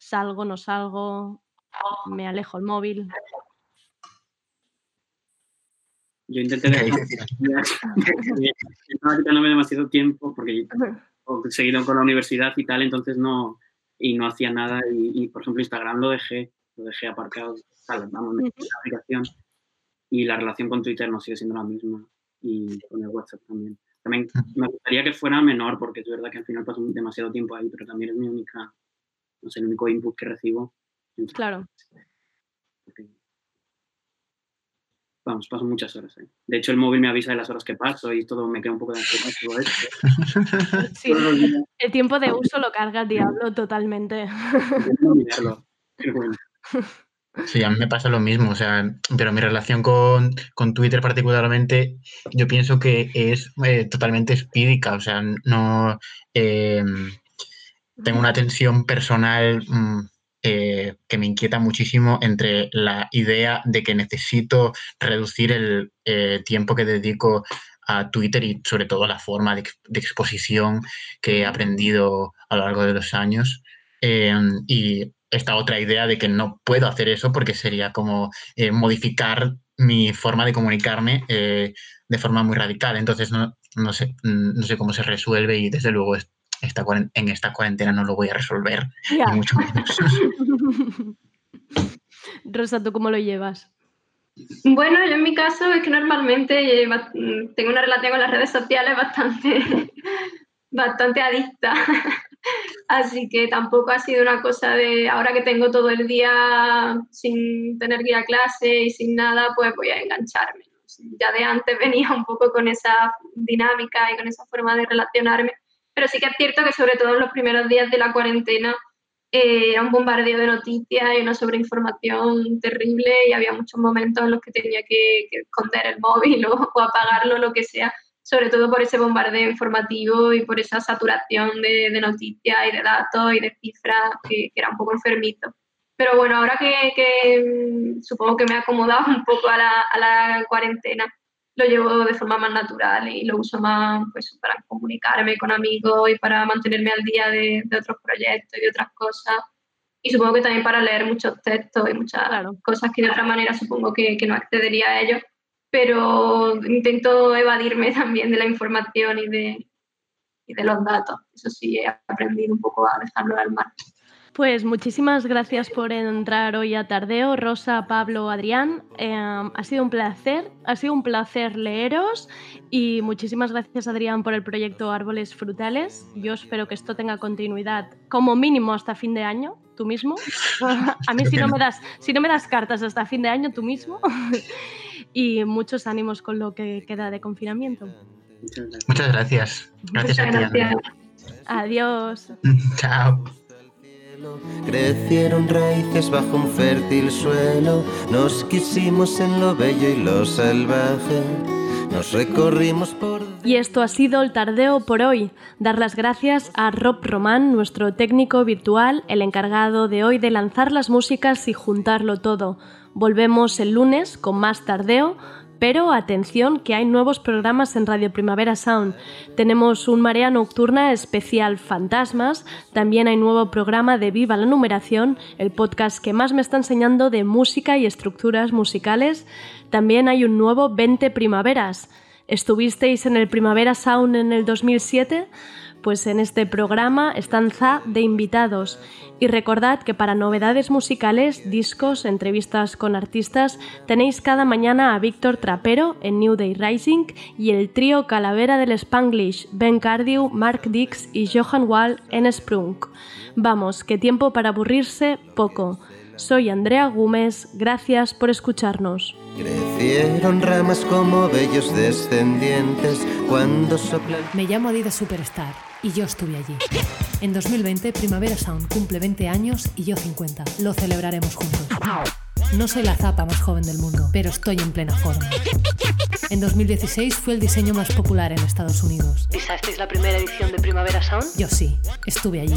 salgo, no salgo, me alejo el móvil. Yo intenté dejar estaba quitándome demasiado tiempo porque he seguido con la universidad y tal, entonces no, y no hacía nada. Y, y, por ejemplo, Instagram lo dejé, lo dejé aparcado, tal, vamos, no tengo la aplicación. Y la relación con Twitter no sigue siendo la misma. Y con el WhatsApp también. También me gustaría que fuera menor, porque es verdad que al final paso demasiado tiempo ahí, pero también es mi única, no sé, el único input que recibo. Entonces, Claro. Vamos, paso muchas horas ahí. De hecho, el móvil me avisa de las horas que paso y todo me queda un poco de. Sí, el tiempo de uso lo carga el diablo totalmente. Sí, a mí me pasa lo mismo, o sea, pero mi relación con, con Twitter particularmente, yo pienso que es eh, totalmente espídica, o sea, no eh, tengo una tensión personal mm, eh, que me inquieta muchísimo entre la idea de que necesito reducir el eh, tiempo que dedico a Twitter y sobre todo la forma de, de exposición que he aprendido a lo largo de los años. Eh, y esta otra idea de que no puedo hacer eso porque sería como eh, modificar mi forma de comunicarme eh, de forma muy radical. Entonces no, no, sé, mm, no sé cómo se resuelve y desde luego es- esta, en esta cuarentena no lo voy a resolver, Ya. ni mucho menos. Rosa, ¿tú cómo lo llevas? Bueno, yo en mi caso es que normalmente tengo una relación con las redes sociales bastante, bastante adicta. Así que tampoco ha sido una cosa de ahora que tengo todo el día sin tener que ir a clase y sin nada, pues voy a engancharme. Ya de antes venía un poco con esa dinámica y con esa forma de relacionarme, pero sí que es cierto que sobre todo en los primeros días de la cuarentena eh, era un bombardeo de noticias y una sobreinformación terrible y había muchos momentos en los que tenía que, que esconder el móvil o, o apagarlo, lo que sea, sobre todo por ese bombardeo informativo y por esa saturación de, de noticias y de datos y de cifras que, que era un poco enfermito. Pero bueno, ahora que, que, mm, supongo que me he acomodado un poco a la, a la cuarentena, lo llevo de forma más natural y lo uso más pues, para comunicarme con amigos y para mantenerme al día de, de otros proyectos y de otras cosas. Y supongo que también para leer muchos textos y muchas cosas que de otra manera supongo que, que no accedería a ellos. Pero intento evadirme también de la información y de, y de los datos. Eso sí, he aprendido un poco a dejarlo al mar. Pues muchísimas gracias por entrar hoy a Tardeo, Rosa, Pablo, Adrián. Eh, ha sido un placer, ha sido un placer leeros y muchísimas gracias Adrián por el proyecto Árboles Frutales. Yo espero que esto tenga continuidad como mínimo hasta fin de año, tú mismo. A mí si no me das, si no me das cartas hasta fin de año, tú mismo. Y muchos ánimos con lo que queda de confinamiento. Muchas gracias. Gracias a ti. Ana. Adiós. Chao. Crecieron raíces bajo un fértil suelo, nos quisimos en lo bello y lo salvaje, nos recorrimos por... Y esto ha sido el tardeo por hoy. Dar las gracias a Rob Román, nuestro técnico virtual, el encargado de hoy de lanzar las músicas y juntarlo todo. Volvemos el lunes con más tardeo, pero atención que hay nuevos programas en Radio Primavera Sound. Tenemos un Marea Nocturna especial Fantasmas, también hay nuevo programa de Viva la Numeración, el podcast que más me está enseñando de música y estructuras musicales. También hay un nuevo 20 Primaveras. ¿Estuvisteis en el Primavera Sound en el 2007? Pues en este programa están za de invitados. Y recordad que para novedades musicales, discos, entrevistas con artistas, tenéis cada mañana a Víctor Trapero en New Day Rising y el trío Calavera del Spanglish, Ben Cardew, Mark Dix y Johan Wall en Sprung. Vamos, que tiempo para aburrirse, poco. Soy Andrea Gómez, gracias por escucharnos. Crecieron ramas como bellos descendientes cuando soplan. Me llamo Adidas Superstar y yo estuve allí. En 2020, Primavera Sound cumple 20 años y yo 50. Lo celebraremos juntos. No soy la zapa más joven del mundo, pero estoy en plena forma. En 2016 fue el diseño más popular en Estados Unidos. ¿Pisasteis la primera edición de Primavera Sound? Yo sí, estuve allí.